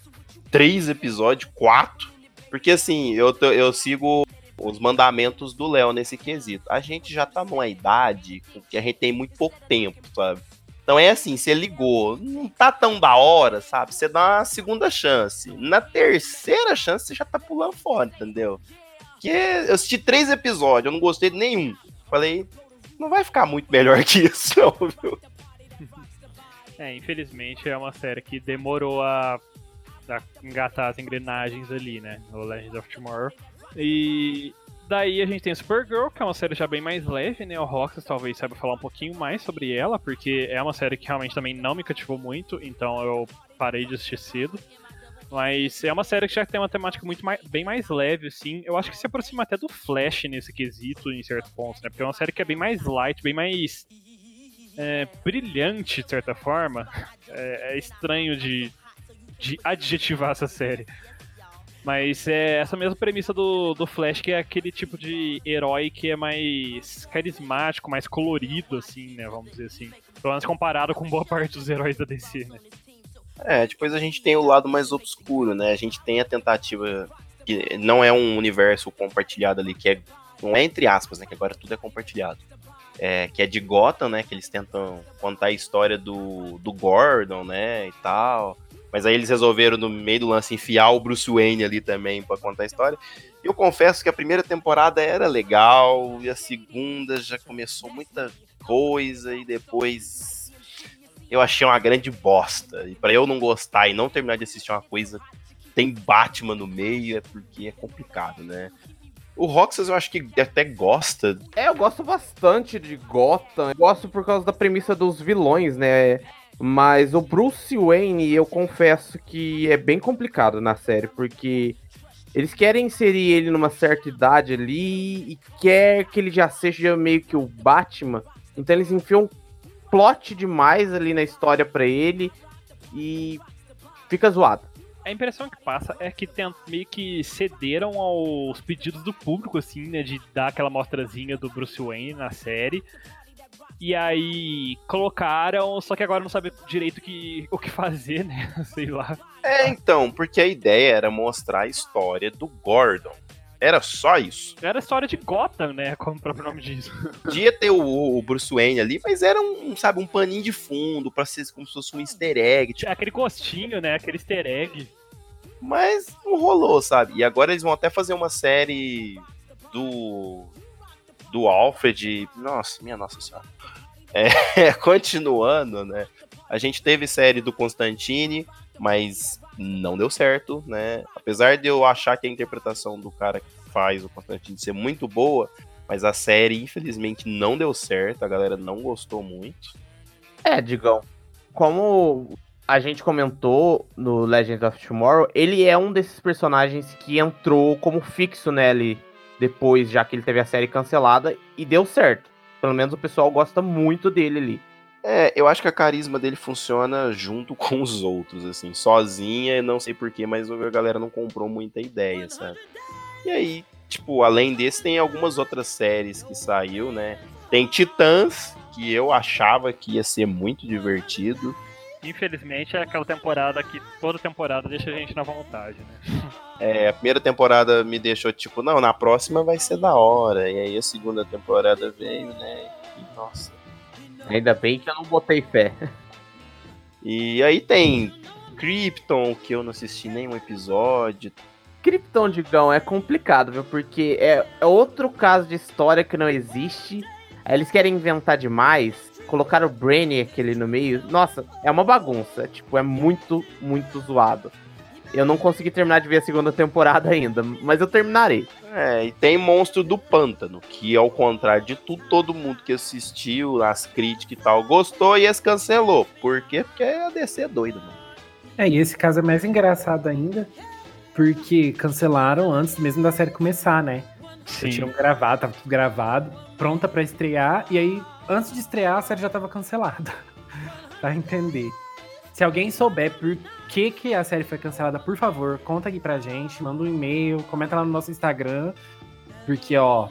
três episódios, quatro. Porque assim, eu, eu sigo os mandamentos do Léo nesse quesito. A gente já tá numa idade que a gente tem muito pouco tempo, sabe? Então é assim, você ligou, não tá tão da hora, sabe? Você dá uma segunda chance. Na terceira chance, você já tá pulando fora, entendeu? Porque eu assisti três episódios, eu não gostei de nenhum. Falei, não vai ficar muito melhor que isso, não, viu? É, infelizmente é uma série que demorou a, a engatar as engrenagens ali, né? No Legends of Tomorrow. E daí a gente tem Supergirl, que é uma série já bem mais leve, né? O Roxas talvez saiba falar um pouquinho mais sobre ela, porque é uma série que realmente também não me cativou muito, então eu parei de assistir cedo. Mas é uma série que já tem uma temática muito mais, bem mais leve, assim. Eu acho que se aproxima até do Flash nesse quesito, em certos pontos, né? Porque é uma série que é bem mais light, bem mais é, brilhante, de certa forma. É, é estranho de, de adjetivar essa série. Mas é essa mesma premissa do, do Flash, que é aquele tipo de herói que é mais carismático, mais colorido, assim, né? Vamos dizer assim. Pelo menos comparado com boa parte dos heróis da DC, né? É, depois a gente tem o lado mais obscuro, né? A gente tem a tentativa que não é um universo compartilhado ali, que é. Não é entre aspas, né? Que agora tudo é compartilhado. É, que é de Gotham, né? Que eles tentam contar a história do, do Gordon, né? E tal. Mas aí eles resolveram, no meio do lance, enfiar o Bruce Wayne ali também pra contar a história. Eu confesso que a primeira temporada era legal, e a segunda já começou muita coisa, e depois eu achei uma grande bosta. E pra eu não gostar e não terminar de assistir uma coisa tem Batman no meio, é porque é complicado, né? O Roxas eu acho que até gosta. É, eu gosto bastante de Gotham. Eu gosto por causa da premissa dos vilões, né? Mas o Bruce Wayne, eu confesso que é bem complicado na série, porque eles querem inserir ele numa certa idade ali e quer que ele já seja meio que o Batman. Então eles enfiam plot demais ali na história pra ele e fica zoado. A impressão que passa é que tem, meio que cederam aos pedidos do público, assim, né? De dar aquela mostrazinha do Bruce Wayne na série. E aí colocaram, só que agora não sabe direito que, o que fazer, né? Sei lá. É, então, porque a ideia era mostrar a história do Gordon. Era só isso. Era a história de Gotham, né? Como o próprio nome diz. Podia ter o, o Bruce Wayne ali, mas era um, sabe, um paninho de fundo, pra ser como se fosse um easter egg. Tipo, Tinha aquele gostinho, né? Aquele easter egg. Mas não rolou, sabe? E agora eles vão até fazer uma série do. Do Alfred. Nossa, minha nossa senhora. É, continuando, né? A gente teve série do Constantine, mas não deu certo, né? Apesar de eu achar que a interpretação do cara que faz o Constantine ser muito boa, mas a série, infelizmente, não deu certo, a galera não gostou muito. É, Digão. Como a gente comentou no Legends of Tomorrow, ele é um desses personagens que entrou como fixo nele depois, já que ele teve a série cancelada, e deu certo. Pelo menos o pessoal gosta muito dele ali. É, eu acho que a carisma dele funciona junto com os outros, assim, sozinha, não sei porquê, mas a galera não comprou muita ideia, sabe? E aí, tipo, além desse, tem algumas outras séries que saiu, né? Tem Titãs, que eu achava que ia ser muito divertido, Infelizmente é aquela temporada que toda temporada deixa a gente na vontade, né? É, a primeira temporada me deixou tipo, não, na próxima vai ser da hora. E aí a segunda temporada veio, né? E, nossa. Ainda bem que eu não botei fé. E aí tem Krypton, que eu não assisti nenhum episódio. Krypton, Digão, é complicado, viu? Porque é, é outro caso de história que não existe. Aí eles querem inventar demais. Colocaram o Brainiac ali no meio. Nossa, é uma bagunça. Tipo, é muito, muito zoado. Eu não consegui terminar de ver a segunda temporada ainda, mas eu terminarei. É, e tem Monstro do Pântano, que ao contrário de tudo, todo mundo que assistiu, as críticas e tal, gostou e esse cancelou. Por quê? Porque a DC é doido, mano. É, e esse caso é mais engraçado ainda, porque cancelaram antes mesmo da série começar, né? Já tinham gravado, tava tudo gravado, pronta pra estrear, e aí, antes de estrear, a série já tava cancelada. pra entender. Se alguém souber por que, que a série foi cancelada, por favor, conta aqui pra gente, manda um e-mail, comenta lá no nosso Instagram, porque, ó,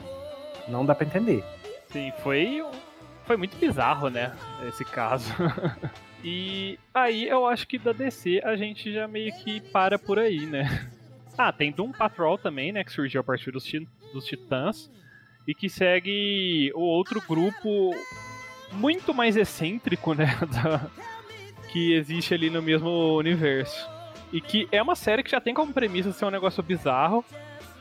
não dá pra entender. Sim, foi, foi muito bizarro, né? Esse caso. e aí eu acho que da DC a gente já meio que para por aí, né? Ah, tem Doom Patrol também, né? Que surgiu a partir dos, dos Titãs. E que segue o outro grupo muito mais excêntrico, né? Da, que existe ali no mesmo universo. E que é uma série que já tem como premissa ser um negócio bizarro.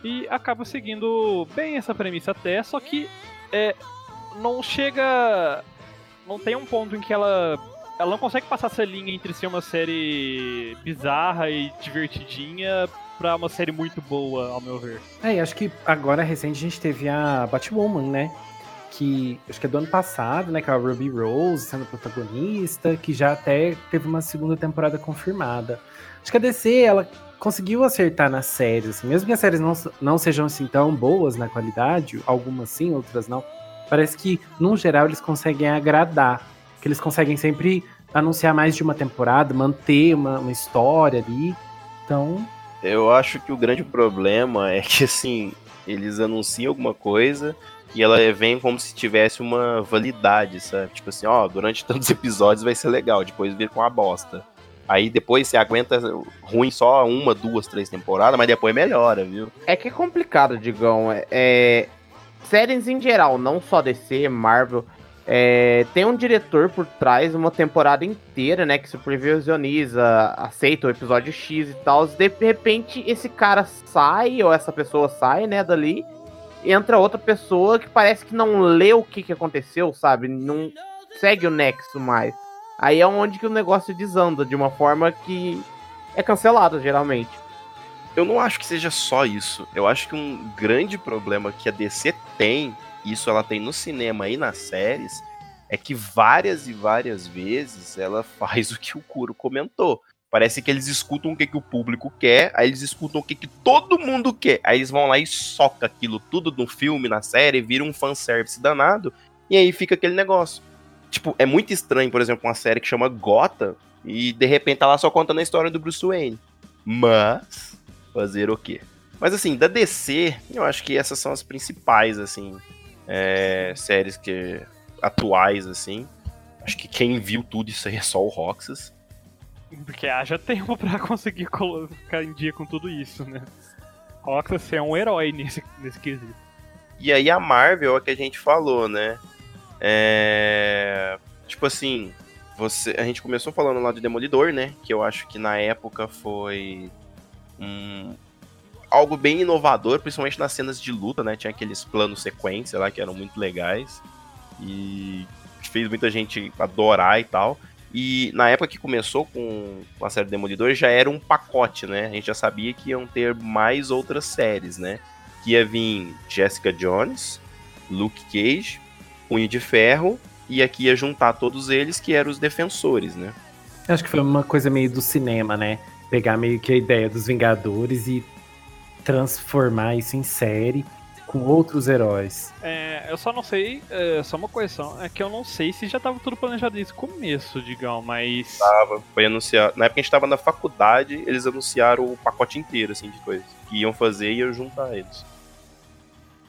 E acaba seguindo bem essa premissa até, só que é, não chega. Não tem um ponto em que ela. Ela não consegue passar essa linha entre ser uma série bizarra e divertidinha pra uma série muito boa, ao meu ver. É, e acho que agora recente a gente teve a Batwoman, né? Que acho que é do ano passado, né? Que é a Ruby Rose sendo protagonista, que já até teve uma segunda temporada confirmada. Acho que a DC, ela conseguiu acertar nas séries, assim, mesmo que as séries não, não sejam assim tão boas na qualidade, algumas sim, outras não. Parece que, no geral, eles conseguem agradar. Que eles conseguem sempre anunciar mais de uma temporada, manter uma, uma história ali. Então, eu acho que o grande problema é que, assim, eles anunciam alguma coisa e ela vem como se tivesse uma validade, sabe? Tipo assim, ó, durante tantos episódios vai ser legal, depois vir com a bosta. Aí depois você aguenta ruim só uma, duas, três temporadas, mas depois melhora, viu? É que é complicado, Digão. É, é, séries em geral, não só DC, Marvel, é, tem um diretor por trás, uma temporada inteira, né, que supervisioniza, aceita o episódio X e tal. De repente, esse cara sai, ou essa pessoa sai, né, dali, entra outra pessoa que parece que não lê o que, que aconteceu, sabe? Não segue o nexo mais. Aí é onde que o negócio desanda, de uma forma que é cancelado, geralmente. Eu não acho que seja só isso. Eu acho que um grande problema que a DC tem isso ela tem no cinema e nas séries, é que várias e várias vezes ela faz o que o Kuro comentou. Parece que eles escutam o que, que o público quer, aí eles escutam o que, que todo mundo quer. Aí eles vão lá e soca aquilo tudo no filme, na série, vira um fanservice danado, e aí fica aquele negócio. Tipo, é muito estranho, por exemplo, uma série que chama Gota, e de repente tá lá só contando a história do Bruce Wayne. Mas, fazer o quê? Mas assim, da DC, eu acho que essas são as principais, assim é, séries que atuais, assim. Acho que quem viu tudo isso aí é só o Roxas. Porque haja tempo pra conseguir colocar em dia com tudo isso, né? Roxas é um herói nesse, nesse quesito. E aí a Marvel é o que a gente falou, né? É... Tipo assim, você, a gente começou falando lá de Demolidor, né? Que eu acho que na época foi um, algo bem inovador, principalmente nas cenas de luta, né? Tinha aqueles planos sequência lá que eram muito legais e fez muita gente adorar e tal. E na época que começou com a série Demolidor já era um pacote, né? A gente já sabia que iam ter mais outras séries, né? Que ia vir Jessica Jones, Luke Cage, Punho de Ferro e aqui ia juntar todos eles que eram os defensores, né? Acho que foi uma coisa meio do cinema, né? Pegar meio que a ideia dos Vingadores e transformar isso em série com outros heróis. É, eu só não sei, é, só uma correção, é que eu não sei se já tava tudo planejado desde o começo, digão, mas. Tava, foi anunciado. Na época que a gente tava na faculdade, eles anunciaram o pacote inteiro, assim, de coisas. Que iam fazer e iam juntar eles.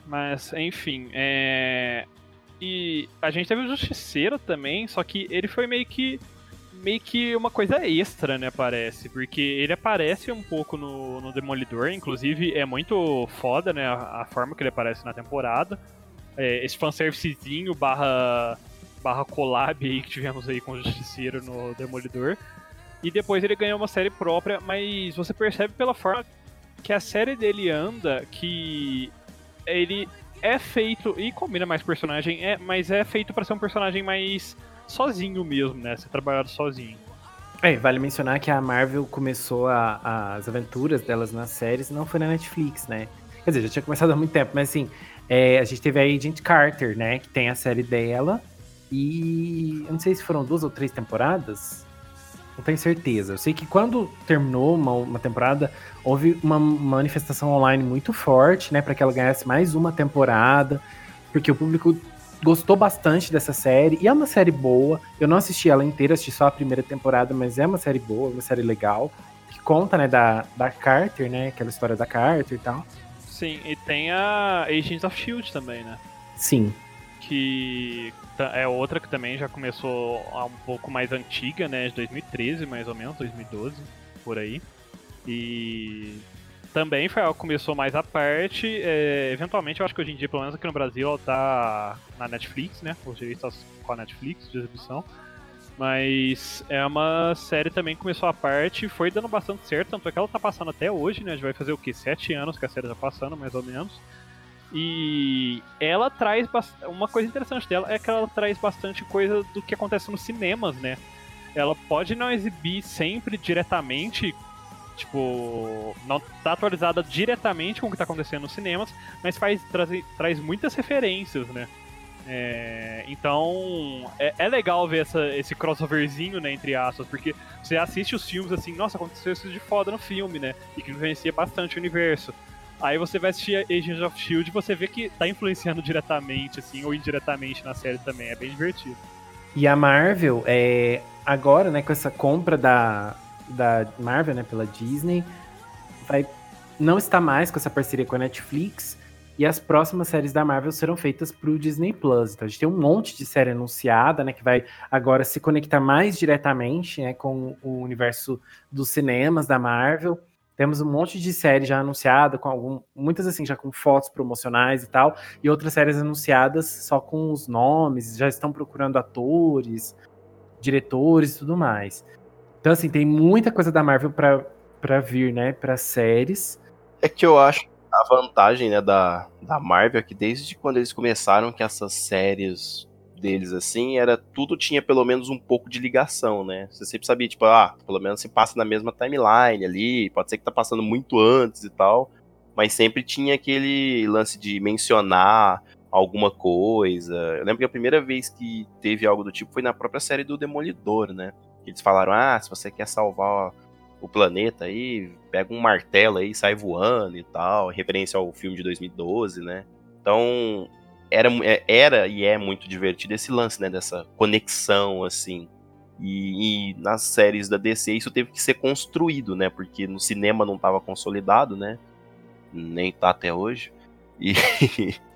Mas, enfim, é. E a gente teve o Justiceiro também, só que ele foi meio que meio que uma coisa extra, né, parece. Porque ele aparece um pouco no, no Demolidor, inclusive é muito foda, né, a, a forma que ele aparece na temporada. É, esse fanservicezinho barra, barra collab aí que tivemos aí com o Justiceiro no Demolidor. E depois ele ganhou uma série própria, mas você percebe pela forma que a série dele anda que ele é feito e combina mais personagem, é, mas é feito para ser um personagem mais sozinho mesmo, né? Ser trabalhado sozinho. É, vale mencionar que a Marvel começou a, as aventuras delas nas séries, não foi na Netflix, né? Quer dizer, já tinha começado há muito tempo, mas assim, é, a gente teve a Agent Carter, né? Que tem a série dela. E eu não sei se foram duas ou três temporadas. Não tenho certeza. Eu sei que quando terminou uma, uma temporada, houve uma manifestação online muito forte, né? para que ela ganhasse mais uma temporada. Porque o público gostou bastante dessa série. E é uma série boa. Eu não assisti ela inteira, assisti só a primeira temporada, mas é uma série boa, uma série legal. Que conta, né, da, da Carter, né? Aquela história da Carter e tal. Sim, e tem a Agents of Shield também, né? Sim. Que é outra que também já começou um pouco mais antiga, né? De 2013, mais ou menos, 2012, por aí. E também foi algo que começou mais à parte. É, eventualmente, eu acho que hoje em dia, pelo menos aqui no Brasil, ela tá na Netflix, né? Os direitos com a Netflix de exibição. Mas é uma série também que começou à parte, foi dando bastante certo, tanto é que ela tá passando até hoje, né? A gente vai fazer o que? Sete anos que a série tá passando, mais ou menos. E ela traz uma coisa interessante dela é que ela traz bastante coisa do que acontece nos cinemas, né? Ela pode não exibir sempre diretamente tipo, não tá atualizada diretamente com o que tá acontecendo nos cinemas, mas faz, traz, traz muitas referências, né? É, então, é, é, legal ver essa, esse crossoverzinho, né, entre aspas, porque você assiste os filmes assim, nossa, aconteceu isso de foda no filme, né, e que influencia bastante o universo. Aí você vai assistir Agents of S.H.I.E.L.D. e você vê que tá influenciando diretamente, assim, ou indiretamente na série também, é bem divertido. E a Marvel, é, agora, né, com essa compra da, da Marvel, né, pela Disney, vai não está mais com essa parceria com a Netflix e as próximas séries da Marvel serão feitas para o Disney Plus. Então a gente tem um monte de série anunciada, né, que vai agora se conectar mais diretamente, né, com o universo dos cinemas da Marvel. Temos um monte de série já anunciada, com algum, muitas assim já com fotos promocionais e tal, e outras séries anunciadas só com os nomes, já estão procurando atores, diretores e tudo mais. Então, assim, tem muita coisa da Marvel pra, pra vir, né? Pra séries. É que eu acho a vantagem, né, da, da Marvel é que desde quando eles começaram que essas séries deles, assim, era tudo tinha pelo menos um pouco de ligação, né? Você sempre sabia, tipo, ah, pelo menos se passa na mesma timeline ali, pode ser que tá passando muito antes e tal, mas sempre tinha aquele lance de mencionar alguma coisa. Eu lembro que a primeira vez que teve algo do tipo foi na própria série do Demolidor, né? Eles falaram: ah, se você quer salvar o planeta aí, pega um martelo aí, sai voando e tal, referência ao filme de 2012, né? Então, era, é, era e é muito divertido esse lance, né, dessa conexão, assim. E, e, nas séries da DC isso teve que ser construído, né? Porque no cinema não estava consolidado, né? Nem tá até hoje. E,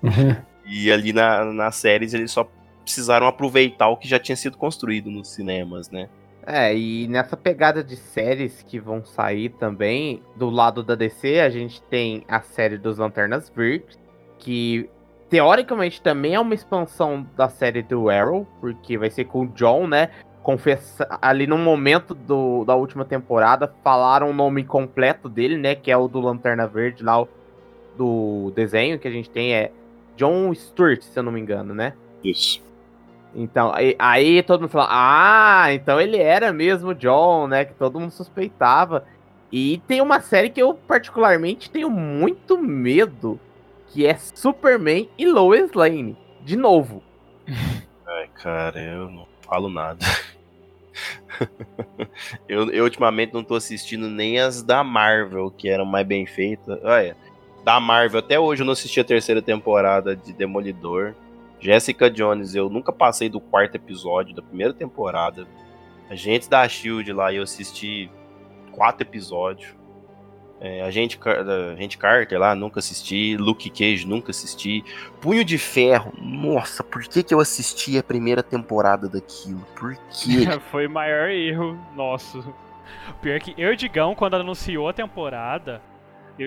uhum. e ali na, nas séries eles só precisaram aproveitar o que já tinha sido construído nos cinemas, né? É, e nessa pegada de séries que vão sair também, do lado da DC, a gente tem a série dos Lanternas Verdes, que teoricamente também é uma expansão da série do Arrow, porque vai ser com o John, né? Confessa, ali no momento do, da última temporada, falaram o nome completo dele, né? Que é o do Lanterna Verde lá, do desenho que a gente tem, é John Stewart, se eu não me engano, né? Isso. Então, aí, aí, todo mundo fala, ah, então ele era mesmo John, né? Que todo mundo suspeitava. E tem uma série que eu particularmente tenho muito medo, que é Superman e Lois Lane. De novo. Ai, cara, eu não falo nada. eu, eu, ultimamente não tô assistindo nem as da Marvel, que eram mais bem feitas. Olha, da Marvel, até hoje eu não assisti a terceira temporada de Demolidor. Jessica Jones, eu nunca passei do quarto episódio da primeira temporada. Agentes da Shield lá, eu assisti quatro episódios. É, Car- Agente Carter lá, nunca assisti. Luke Cage, nunca assisti. Punho de Ferro, nossa, por que, que eu assisti a primeira temporada daquilo? Por quê? Foi o maior erro nosso. Pior que eu e Digão, quando anunciou a temporada,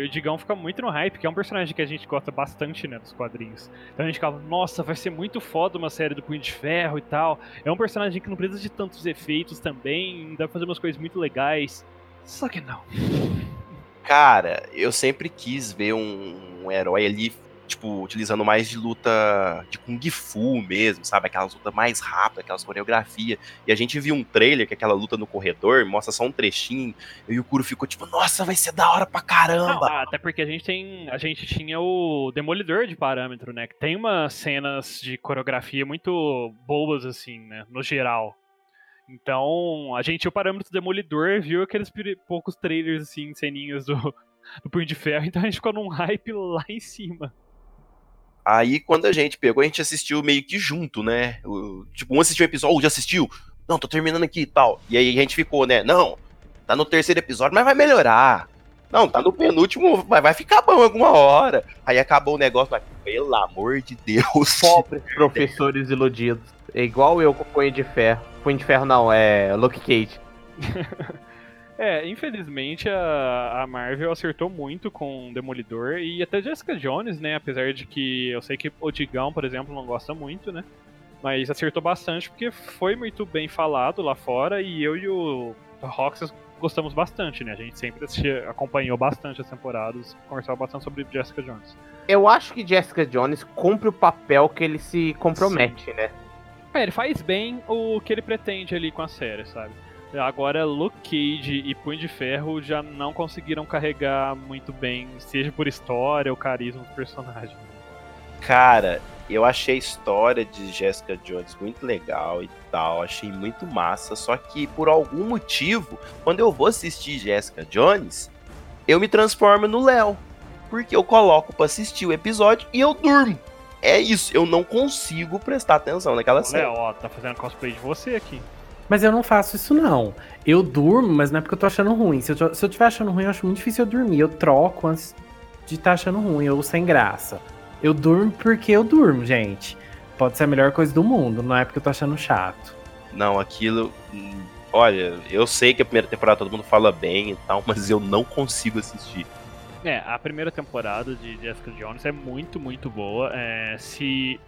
e o Digão fica muito no hype, que é um personagem que a gente gosta bastante, né, dos quadrinhos. Então a gente ficava, nossa, vai ser muito foda uma série do Punho de Ferro e tal. É um personagem que não precisa de tantos efeitos também, dá pra fazer umas coisas muito legais. Só que não. Cara, eu sempre quis ver um, um herói ali, tipo, utilizando mais de luta de Kung Fu mesmo, sabe? Aquelas lutas mais rápidas, aquelas coreografias. E a gente viu um trailer, que é aquela luta no corredor, mostra só um trechinho. E o Kuro ficou tipo, nossa, vai ser da hora pra Não, caramba. até porque a gente tem. A gente tinha o Demolidor de parâmetro, né? Que tem umas cenas de coreografia muito boas, assim, né? No geral. Então, a gente o parâmetro do Demolidor, viu aqueles poucos trailers, assim, ceninhas do, do Punho de Ferro, então a gente ficou num hype lá em cima. Aí quando a gente pegou, a gente assistiu meio que junto, né? O- tipo, um assistiu o episódio, oh, já assistiu? Não, tô terminando aqui e tal. E aí a gente ficou, né? Não, tá no terceiro episódio, mas vai melhorar. Não, tá no penúltimo, mas vai ficar bom alguma hora. Aí acabou o negócio, mas pelo amor de Deus. Pobres professores iludidos. É igual eu com o Punho de Ferro. Punho de Ferro não, é Luke Cage. É, infelizmente a, a Marvel acertou muito com o Demolidor e até Jessica Jones, né? Apesar de que eu sei que o Digão, por exemplo, não gosta muito, né? Mas acertou bastante porque foi muito bem falado lá fora e eu e o Roxas gostamos bastante, né? A gente sempre assistia, acompanhou bastante as temporadas, conversava bastante sobre Jessica Jones. Eu acho que Jessica Jones cumpre o papel que ele se compromete, né? É, ele faz bem o que ele pretende ali com a série, sabe? Agora, Luke Cage e Punho de Ferro já não conseguiram carregar muito bem, seja por história ou carisma do personagem. Cara, eu achei a história de Jessica Jones muito legal e tal, achei muito massa, só que por algum motivo, quando eu vou assistir Jessica Jones, eu me transformo no Léo, porque eu coloco pra assistir o episódio e eu durmo. É isso, eu não consigo prestar atenção naquela série. Léo, ó, tá fazendo cosplay de você aqui. Mas eu não faço isso, não. Eu durmo, mas não é porque eu tô achando ruim. Se eu, tô- se eu tiver achando ruim, eu acho muito difícil eu dormir. Eu troco antes de estar achando ruim, ou sem graça. Eu durmo porque eu durmo, gente. Pode ser a melhor coisa do mundo, não é porque eu tô achando chato. Não, aquilo. Olha, eu sei que a primeira temporada todo mundo fala bem e tal, mas eu não consigo assistir. É, a primeira temporada de Jessica Jones é muito, muito boa. É, se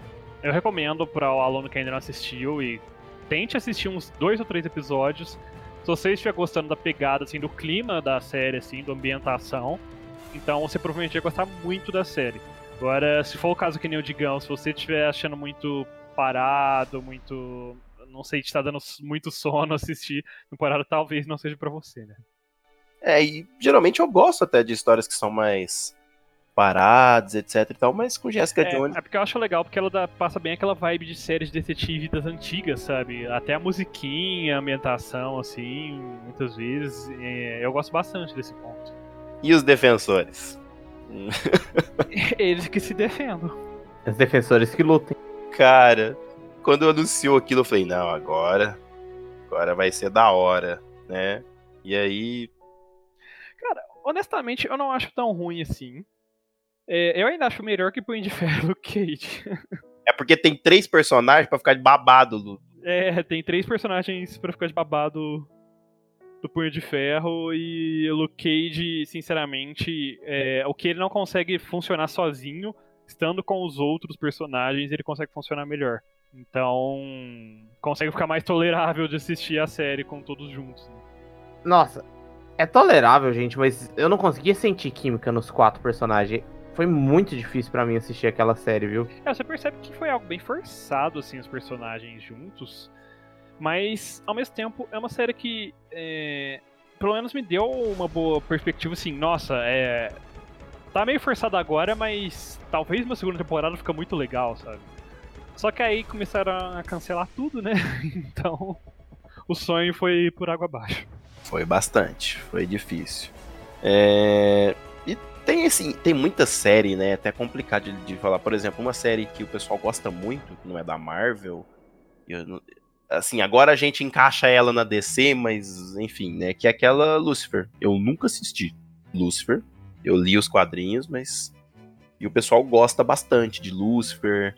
eu recomendo para o aluno que ainda não assistiu e tente assistir uns dois ou três episódios. Se você estiver gostando da pegada, assim, do clima da série, assim, da ambientação, então você provavelmente vai gostar muito da série. Agora, se for o caso que nem o Digão, se você estiver achando muito parado, muito. Não sei, te tá dando muito sono assistir temporada, talvez não seja pra você, né? É, e geralmente eu gosto até de histórias que são mais paradas, etc e tal, mas com Jessica Jones. É, é porque eu acho legal, porque ela dá- passa bem aquela vibe de séries de detetive das antigas, sabe? Até a musiquinha, a ambientação, assim, muitas vezes. é, eu gosto bastante desse ponto. E os defensores? Eles que se defendam. Os defensores que lutem. Cara, quando anunciou aquilo, eu falei, não, agora. Agora vai ser da hora, né? E aí. Cara, honestamente, eu não acho tão ruim assim. É, eu ainda acho melhor que Punho de Ferro Kate. É porque tem três personagens pra ficar de babado. Lu. É, tem três personagens pra ficar de babado do Punho de Ferro e o Luke Cage, sinceramente, é, o que ele não consegue funcionar sozinho, estando com os outros personagens, ele consegue funcionar melhor. Então, consegue ficar mais tolerável de assistir a série com todos juntos. né? Nossa, é tolerável, gente, mas eu não conseguia sentir química nos quatro personagens. Foi muito difícil pra mim assistir aquela série, viu? É, você percebe que foi algo bem forçado, assim, os personagens juntos. Mas, ao mesmo tempo, é uma série que, é, pelo menos me deu uma boa perspectiva, assim, nossa, é... Tá meio forçado agora, mas talvez uma segunda temporada fica muito legal, sabe? Só que aí começaram a cancelar tudo, né? Então, o sonho foi por água abaixo. Foi bastante, foi difícil. É, tem assim, tem muita série, né? Até complicado de, de falar. Por exemplo, uma série que o pessoal gosta muito, que não é da Marvel. eu Assim, agora a gente encaixa ela na DC, mas enfim, né? Que é aquela Lucifer. Eu nunca assisti. Lucifer. Eu li os quadrinhos, mas. E o pessoal gosta bastante de Lucifer.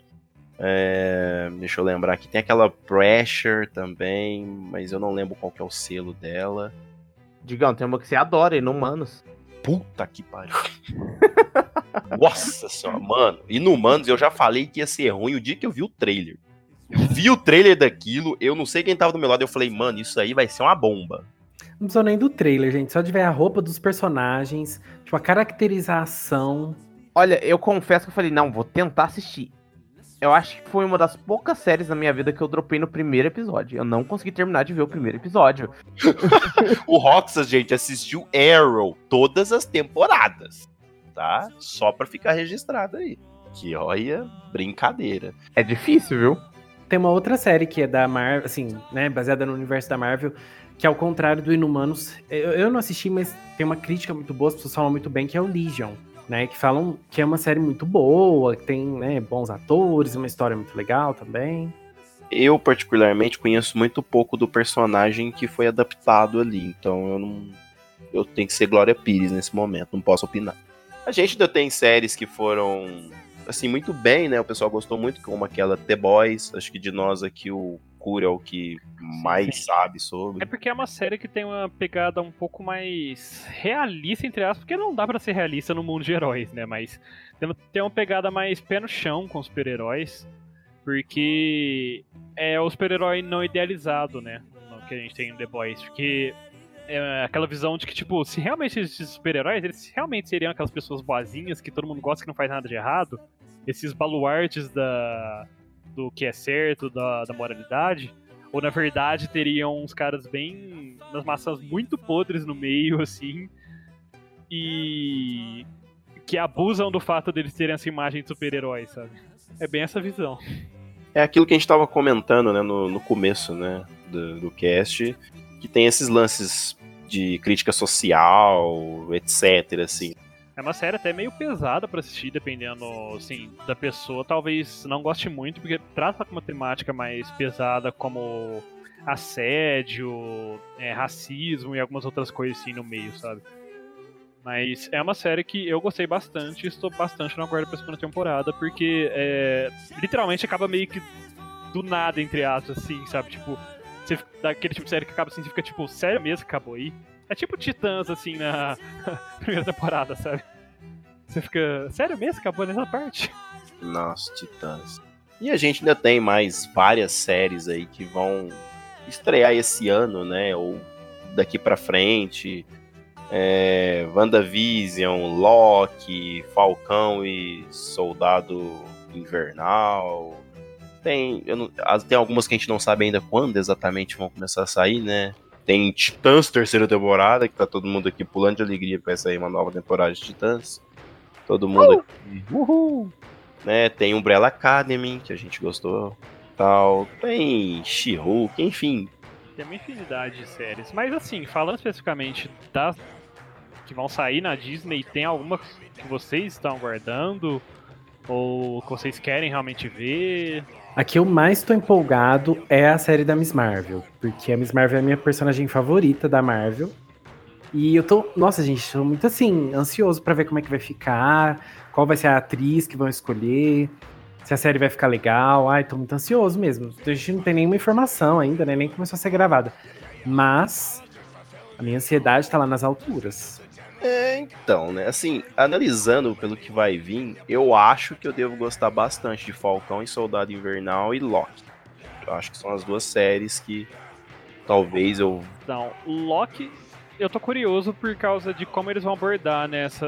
É... Deixa eu lembrar aqui. Tem aquela Pressure também, mas eu não lembro qual que é o selo dela. Digão, tem uma que você adora, Inumanos. Puta que pariu. Nossa senhora, mano. Inumanos, eu já falei que ia ser ruim o dia que eu vi o trailer. Eu vi o trailer daquilo, eu não sei quem tava do meu lado, eu falei, mano, isso aí vai ser uma bomba. Não precisou nem do trailer, gente. Só de ver a roupa dos personagens, tipo, a caracterização. Olha, eu confesso que eu falei, não, vou tentar assistir. Eu acho que foi uma das poucas séries da minha vida que eu dropei no primeiro episódio. Eu não consegui terminar de ver o primeiro episódio. o Roxas, gente, assistiu Arrow todas as temporadas, tá? Só pra ficar registrado aí. Que olha, brincadeira. É difícil, viu? Tem uma outra série que é da Marvel, assim, né, baseada no universo da Marvel, que ao contrário do Inumanos, eu, eu não assisti, mas tem uma crítica muito boa, as pessoas falam muito bem, que é o Legion né? Que falam que é uma série muito boa, que tem né, bons atores, uma história muito legal também. Eu, particularmente, conheço muito pouco do personagem que foi adaptado ali, então eu não. Eu tenho que ser Glória Pires nesse momento, não posso opinar. A gente ainda tem séries que foram, assim, muito bem, né? O pessoal gostou muito, como aquela The Boys. Acho que de nós aqui o É o que mais sabe sobre. É porque é uma série que tem uma pegada um pouco mais realista, entre aspas, porque não dá para ser realista no mundo de heróis, né? Mas tem uma pegada mais pé no chão com os super-heróis, porque é o super-herói não idealizado, né? Que a gente tem em The Boys, porque é aquela visão de que, tipo, se realmente esses super-heróis, eles realmente seriam aquelas pessoas boazinhas que todo mundo gosta que não faz nada de errado, esses baluartes da, do que é certo, da, da moralidade, ou na verdade teriam uns caras bem. umas maçãs muito podres no meio, assim, e. que abusam do fato deles terem essa imagem de super-heróis, sabe? É bem essa visão. É aquilo que a gente estava comentando, né, no, no começo, né, do, do cast, que tem esses lances de crítica social, etc, assim. É uma série até meio pesada para assistir, dependendo, assim, da pessoa. Talvez não goste muito, porque trata com uma temática mais pesada, como assédio, é, racismo e algumas outras coisas assim no meio, sabe? Mas é uma série que eu gostei bastante e estou bastante na guarda pra segunda temporada, porque é, literalmente acaba meio que do nada, entre aspas, assim, sabe? Tipo, você, daquele tipo de série que acaba assim, você fica tipo, sério mesmo que acabou aí? É tipo Titãs, assim, na primeira temporada, sabe? Você fica. Sério mesmo? Acabou nessa parte? Nossa, Titãs. E a gente ainda tem mais várias séries aí que vão estrear esse ano, né? Ou daqui para frente. É, WandaVision, Loki, Falcão e Soldado Invernal. Tem, não, tem algumas que a gente não sabe ainda quando exatamente vão começar a sair, né? Tem Titãs terceira temporada, que tá todo mundo aqui pulando de alegria pra sair uma nova temporada de Titãs. Todo mundo uh! aqui. Uhul! Né, tem Umbrella Academy, que a gente gostou. Tal. Tem She-Hulk, enfim. Tem uma infinidade de séries. Mas assim, falando especificamente das que vão sair na Disney, tem alguma que vocês estão guardando? Ou que vocês querem realmente ver? A que eu mais estou empolgado é a série da Miss Marvel, porque a Miss Marvel é a minha personagem favorita da Marvel. E eu tô, nossa, gente, tô muito assim, ansioso para ver como é que vai ficar, qual vai ser a atriz que vão escolher, se a série vai ficar legal. Ai, tô muito ansioso mesmo. A gente não tem nenhuma informação ainda, né? Nem começou a ser gravada. Mas a minha ansiedade tá lá nas alturas. É, então, né? Assim, analisando pelo que vai vir, eu acho que eu devo gostar bastante de Falcão e Soldado Invernal e Loki. Eu acho que são as duas séries que talvez eu. Não, Loki, eu tô curioso por causa de como eles vão abordar nessa.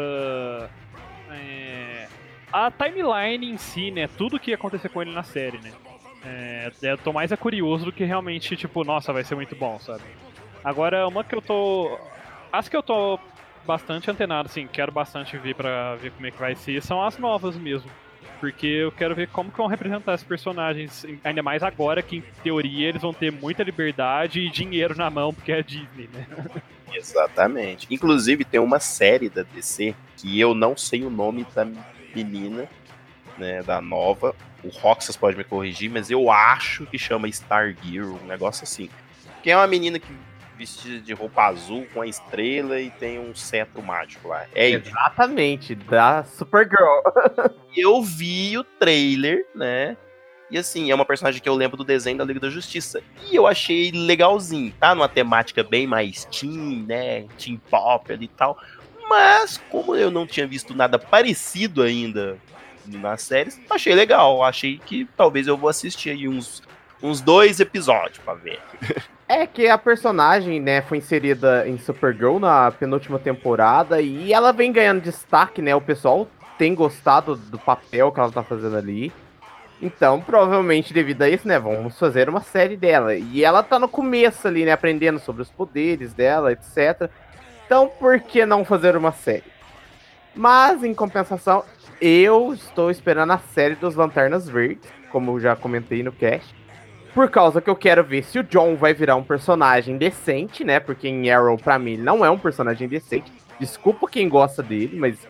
É, a timeline em si, né? Tudo que ia acontecer com ele na série, né? É, eu tô mais é curioso do que realmente, tipo, nossa, vai ser muito bom, sabe? Agora, uma que eu tô. As que eu tô bastante antenado, assim, quero bastante ver para ver como é que vai ser, são as novas mesmo. Porque eu quero ver como que vão representar esses personagens, ainda mais agora que, em teoria, eles vão ter muita liberdade e dinheiro na mão, porque é Disney, né? Exatamente. Inclusive, tem uma série da DC que eu não sei o nome da menina, né, da nova. O Roxas pode me corrigir, mas eu acho que chama Star Girl, um negócio assim. Que é uma menina que vestida de roupa azul com a estrela e tem um cetro mágico lá. É isso. Exatamente, da Supergirl. Eu vi o trailer, né? E assim, é uma personagem que eu lembro do desenho da Liga da Justiça. E eu achei legalzinho, tá? Numa temática bem mais teen, né? Teen pop ali e tal. Mas, como eu não tinha visto nada parecido ainda nas séries, achei legal. Achei que talvez eu vou assistir aí uns, uns dois episódios pra ver. É que a personagem, né, foi inserida em Supergirl na penúltima temporada e ela vem ganhando destaque, né? O pessoal tem gostado do papel que ela tá fazendo ali. Então, provavelmente, devido a isso, né, vamos fazer uma série dela. E ela tá no começo ali, né, aprendendo sobre os poderes dela, etc. Então, por que não fazer uma série? Mas, em compensação, eu estou esperando a série dos Lanternas Verdes, como já comentei no cast. Por causa que eu quero ver se o John vai virar um personagem decente, né? Porque em Arrow, pra mim, ele não é um personagem decente. Desculpa quem gosta dele, mas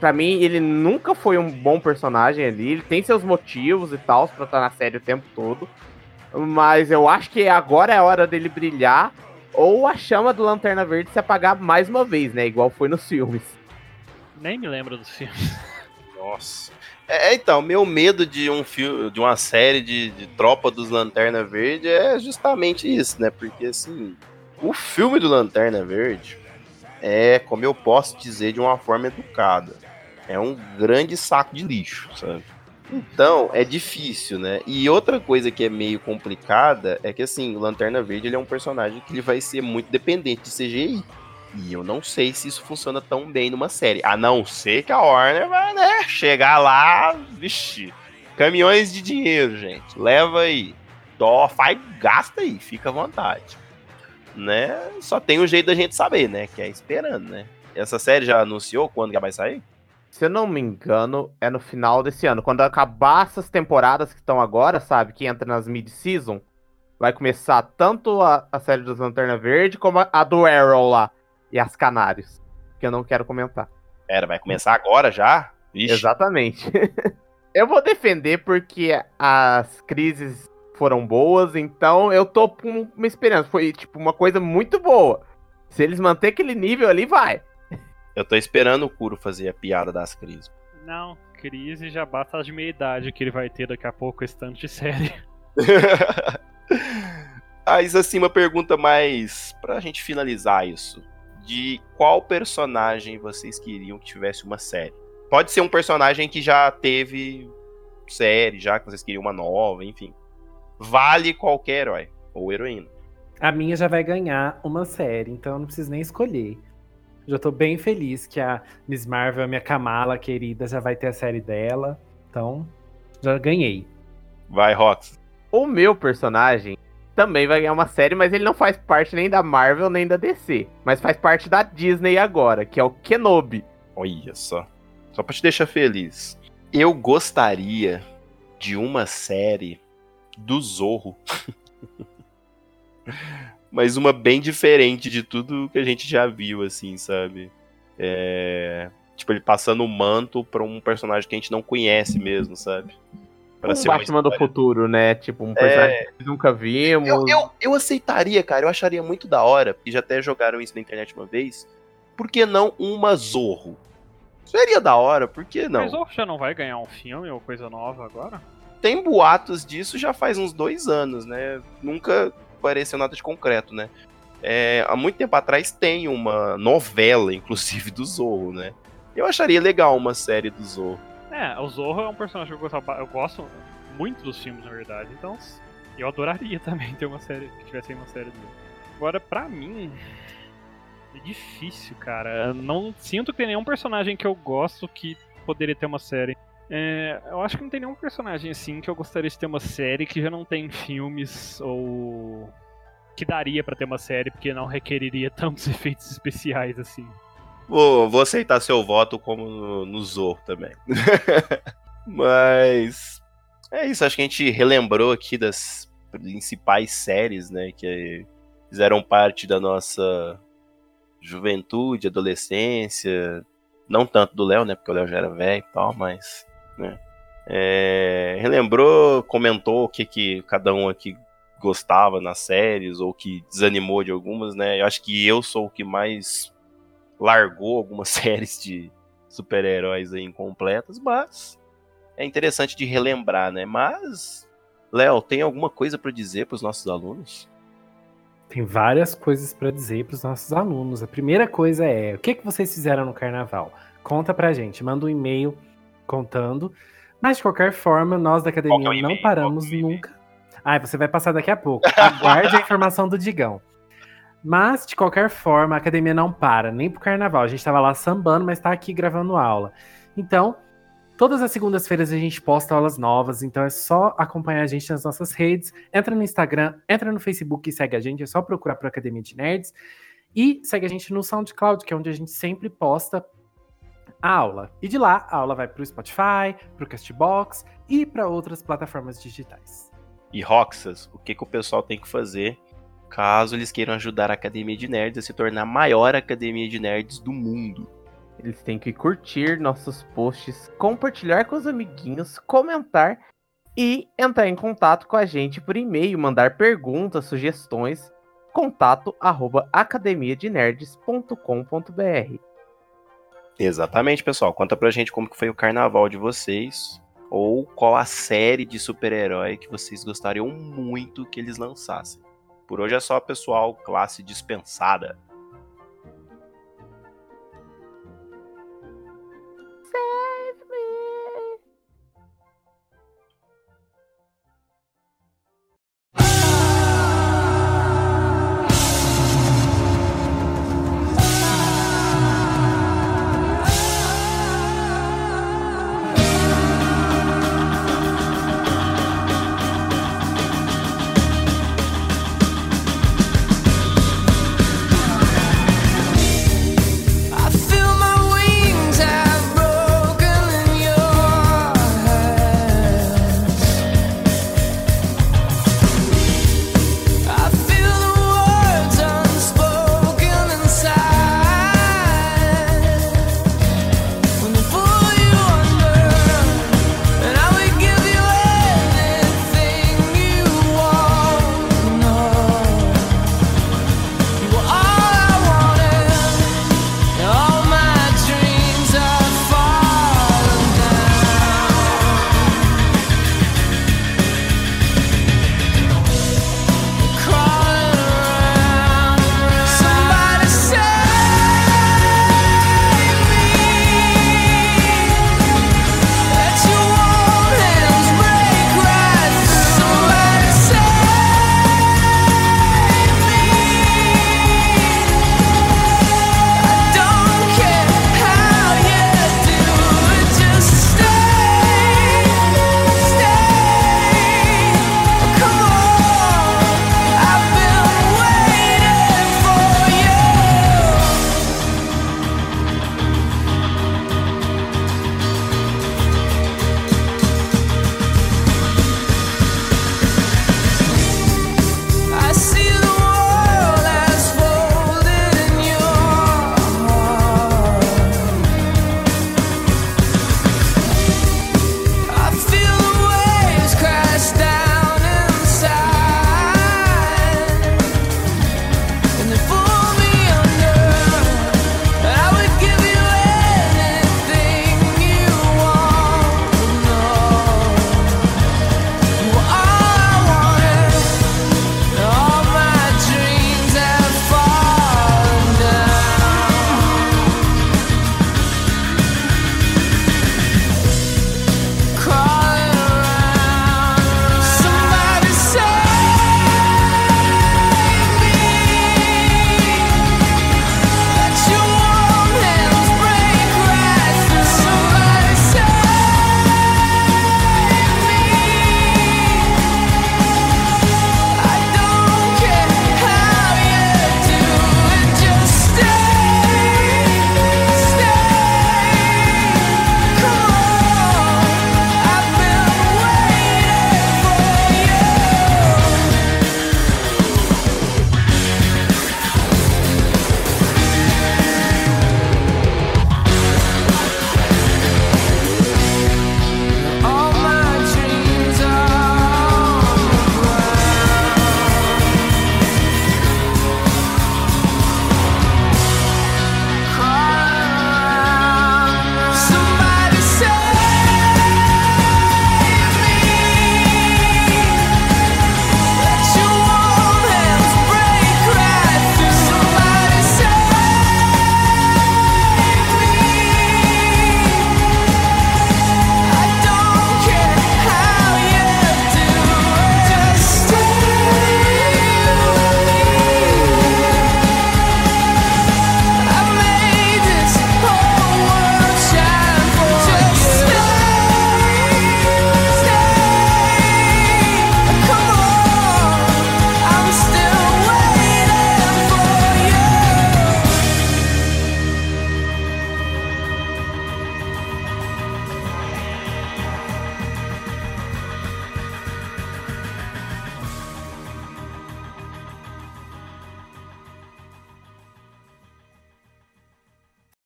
Pra mim, ele nunca foi um bom personagem ali. Ele tem seus motivos e tal pra estar na série o tempo todo. Mas eu acho que agora é a hora dele brilhar. Ou a chama do Lanterna Verde se apagar mais uma vez, né? Igual foi nos filmes. Nem me lembro dos filmes. Nossa. É, então, meu medo de um filme, de uma série de, de Tropa dos Lanterna Verde é justamente isso, né? Porque assim, o filme do Lanterna Verde é, como eu posso dizer de uma forma educada, é um grande saco de lixo, sabe? Então, é difícil, né? E outra coisa que é meio complicada é que, assim, o Lanterna Verde ele é um personagem que ele vai ser muito dependente de CGI. E eu não sei se isso funciona tão bem numa série. A não ser que a Warner vai, né, chegar lá, vixi, caminhões de dinheiro, gente. Leva aí. Dó, faz, gasta aí, fica à vontade. Né? Só tem um jeito da gente saber, né? Que é esperando, né? Essa série já anunciou quando que vai sair? se eu não me engano, é no final desse ano. Quando acabar essas temporadas que estão agora, sabe? Que entra nas mid-season, vai começar tanto a, a série dos Lanterna Verde como a, a, do Arrow lá. E as Canários. Que eu não quero comentar. Pera, vai começar agora já? Ixi. Exatamente. eu vou defender porque as crises foram boas, então eu tô com uma esperança. Foi, tipo, uma coisa muito boa. Se eles manterem aquele nível ali, vai. Eu tô esperando o Kuro fazer a piada das crises. Não, crise já basta as de meia idade que ele vai ter daqui a pouco esse tanto de série. Mas assim, uma pergunta mais pra gente finalizar isso. De qual personagem vocês queriam que tivesse uma série? Pode ser um personagem que já teve série, já que vocês queriam uma nova, enfim. Vale qualquer herói ou heroína. A minha já vai ganhar uma série, então eu não preciso nem escolher. Já tô bem feliz que a Miss Marvel, a minha Kamala querida, já vai ter a série dela. Então, já ganhei. Vai, Rox. O meu personagem também vai ganhar uma série, mas ele não faz parte nem da Marvel nem da DC. Mas faz parte da Disney agora, que é o Kenobi. Olha só. Só pra te deixar feliz. Eu gostaria de uma série do Zorro. mas uma bem diferente de tudo que a gente já viu, assim, sabe? É... Tipo, ele passando o manto pra um personagem que a gente não conhece mesmo, sabe? Pra um ser Batman do futuro, né? Tipo, um personagem é... que nunca vimos. Eu, eu, eu, aceitaria, cara. Eu acharia muito da hora, e já até jogaram isso na internet uma vez. Por que não uma Zorro? Seria da hora, por que não? Mas Zorro já não vai ganhar um filme ou coisa nova agora? Tem boatos disso já faz uns dois anos, né? Nunca apareceu nada de concreto, né? É, há muito tempo atrás tem uma novela, inclusive, do Zorro, né? Eu acharia legal uma série do Zorro. É, o Zorro é um personagem que eu gosto, eu gosto muito dos filmes, na verdade. Então, eu adoraria também ter uma série, que tivesse uma série dele. Agora, pra mim, é difícil, cara. Eu não sinto que tem nenhum personagem que eu gosto que poderia ter uma série. É, eu acho que não tem nenhum personagem assim que eu gostaria de ter uma série que já não tem filmes ou que daria para ter uma série porque não requeriria tantos efeitos especiais assim. Vou, vou aceitar seu voto como no, no Zorro também. Mas é isso, acho que a gente relembrou aqui das principais séries, né, que fizeram parte da nossa juventude, adolescência, não tanto do Léo, né, porque o Léo já era velho e tal, mas né? É, relembrou, comentou o que, que cada um aqui gostava nas séries ou que desanimou de algumas, né? Eu acho que eu sou o que mais largou algumas séries de super-heróis incompletas, mas é interessante de relembrar, né? Mas, Léo, tem alguma coisa para dizer para os nossos alunos? Tem várias coisas para dizer para os nossos alunos. A primeira coisa é: o que, que vocês fizeram no carnaval? Conta pra gente, manda um e-mail contando. Mas de qualquer forma, nós da academia é não paramos é nunca. Ah, você vai passar daqui a pouco. Aguarde a informação do Digão. Mas, de qualquer forma, a academia não para, nem pro carnaval. A gente tava lá sambando, mas tá aqui gravando aula. Então, todas as segundas-feiras a gente posta aulas novas, então é só acompanhar a gente nas nossas redes. Entra no Instagram, entra no Facebook e segue a gente, é só procurar por Academia de Nerds. E segue a gente no SoundCloud, que é onde a gente sempre posta a aula. E de lá, a aula vai para o Spotify, para o Castbox e para outras plataformas digitais. E Roxas, o que, que o pessoal tem que fazer caso eles queiram ajudar a Academia de Nerds a se tornar a maior academia de nerds do mundo? Eles têm que curtir nossos posts, compartilhar com os amiguinhos, comentar e entrar em contato com a gente por e-mail, mandar perguntas, sugestões, contato arroba academiadenerds.com.br. Exatamente, pessoal. Conta pra gente como que foi o carnaval de vocês. Ou qual a série de super-herói que vocês gostariam muito que eles lançassem. Por hoje é só, pessoal. Classe dispensada.